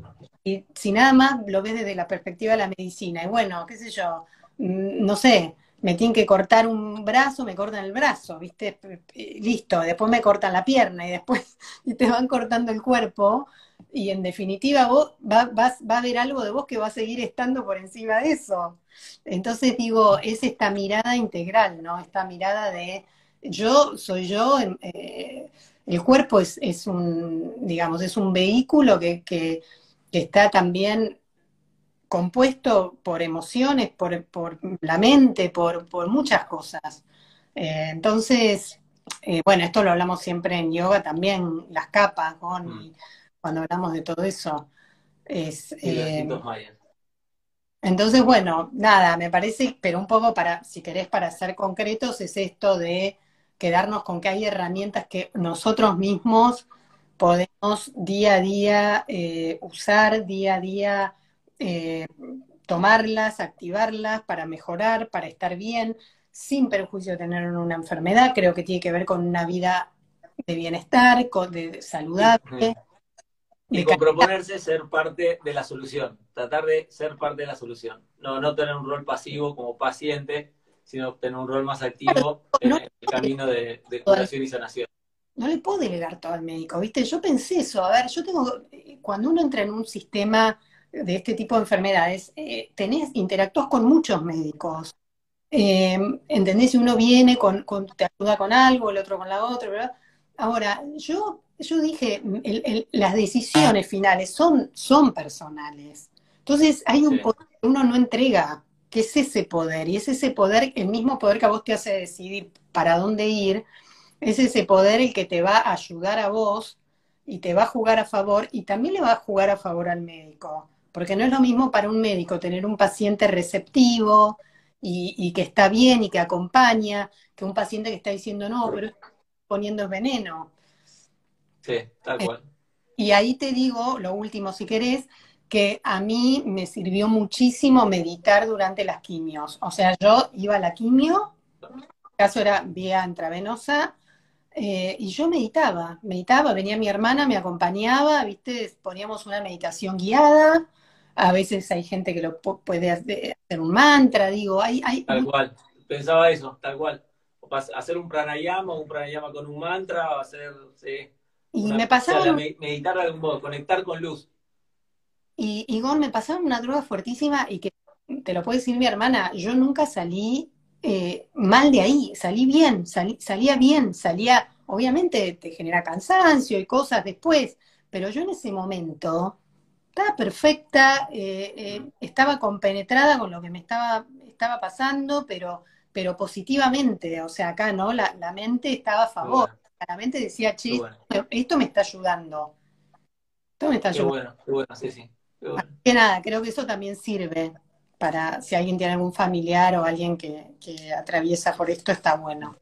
Speaker 2: si nada más lo ves desde la perspectiva de la medicina, y bueno, qué sé yo, mm, no sé, me tienen que cortar un brazo, me cortan el brazo, ¿viste? Listo, después me cortan la pierna y después te van cortando el cuerpo y en definitiva vos va, va a haber algo de vos que va a seguir estando por encima de eso. Entonces digo, es esta mirada integral, ¿no? Esta mirada de yo soy yo, eh, el cuerpo es, es, un, digamos, es un vehículo que, que, está también compuesto por emociones, por, por la mente, por, por muchas cosas. Eh, entonces, eh, bueno, esto lo hablamos siempre en yoga también, las capas, mm. cuando hablamos de todo eso. Es, entonces, bueno, nada, me parece, pero un poco para, si querés, para ser concretos, es esto de quedarnos con que hay herramientas que nosotros mismos podemos día a día eh, usar, día a día eh, tomarlas, activarlas para mejorar, para estar bien, sin perjuicio de tener una enfermedad. Creo que tiene que ver con una vida de bienestar, de saludable.
Speaker 1: Y con proponerse ser parte de la solución, tratar de ser parte de la solución. No, no tener un rol pasivo como paciente, sino tener un rol más activo en el camino de, curación y sanación.
Speaker 2: No le puedo delegar todo al médico, ¿viste? Yo pensé eso, a ver, yo tengo, cuando uno entra en un sistema de este tipo de enfermedades, eh, tenés, interactúas con muchos médicos. Eh, ¿Entendés? Si uno viene, con, te ayuda con algo, el otro con la otra, ¿verdad? Ahora, yo yo dije, las decisiones finales son, son personales. Entonces hay un poder que uno no entrega, que es ese poder, y es ese poder, el mismo poder que a vos te hace decidir para dónde ir, es ese poder el que te va a ayudar a vos y te va a jugar a favor y también le va a jugar a favor al médico. Porque no es lo mismo para un médico tener un paciente receptivo y, y que está bien y que acompaña, que un paciente que está diciendo, no, pero poniendo veneno.
Speaker 1: Sí, tal cual.
Speaker 2: Y ahí te digo, lo último si querés, que a mí me sirvió muchísimo meditar durante las quimios. O sea, yo iba a la quimio, en caso era vía intravenosa, eh, y yo meditaba, meditaba, venía mi hermana, me acompañaba, viste, poníamos una meditación guiada, a veces hay gente que lo puede hacer un mantra, digo, hay... hay
Speaker 1: tal cual, pensaba eso, tal cual. Hacer un pranayama, un pranayama con un mantra, hacer... Sí
Speaker 2: y me pasaba...
Speaker 1: meditar de algún modo, conectar con luz.
Speaker 2: Y, y me pasaba una droga fuertísima y que, te lo puede decir mi hermana, yo nunca salí eh, mal de ahí, salí bien, salía bien, salía, obviamente te genera cansancio y cosas después, pero yo en ese momento estaba perfecta, eh, eh, estaba compenetrada con lo que me estaba, estaba pasando, pero, pero positivamente, o sea, acá, ¿no? La, la mente estaba a favor claramente decía, che, esto me está ayudando. Esto me está ayudando.
Speaker 1: Qué bueno, qué bueno, sí, sí.
Speaker 2: Que nada, creo que eso también sirve para si alguien tiene algún familiar o alguien que, atraviesa por esto, está bueno.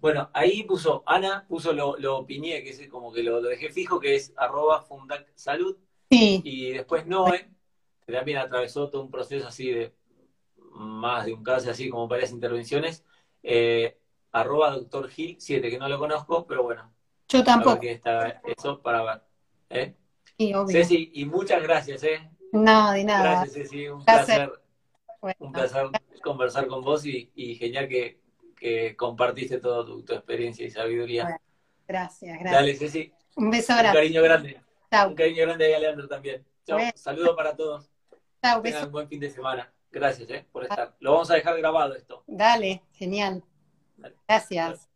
Speaker 1: Bueno, ahí puso, Ana puso lo, lo opiné, que es como que lo, dejé fijo, que es arroba fundac salud.
Speaker 2: Sí.
Speaker 1: Y después Noé, que también atravesó todo un proceso así de más de un caso así como varias intervenciones, eh, arroba doctor Gil 7, que no lo conozco, pero bueno.
Speaker 2: Yo tampoco.
Speaker 1: Que está eso para ver. ¿eh?
Speaker 2: Sí, obvio.
Speaker 1: Ceci, y muchas gracias, ¿eh?
Speaker 2: No, de nada.
Speaker 1: Gracias, Ceci, un placer. Un placer conversar con vos y, genial que, que compartiste toda tu, experiencia y sabiduría.
Speaker 2: gracias, gracias.
Speaker 1: Dale, Ceci.
Speaker 2: Un beso grande.
Speaker 1: Un cariño grande.
Speaker 2: Chao.
Speaker 1: Un cariño grande a Leandro también. Chao. Saludos para todos.
Speaker 2: Chao,
Speaker 1: beso. un buen fin de semana. Gracias eh, por estar. Lo vamos a dejar grabado esto.
Speaker 2: Dale, genial. Gracias.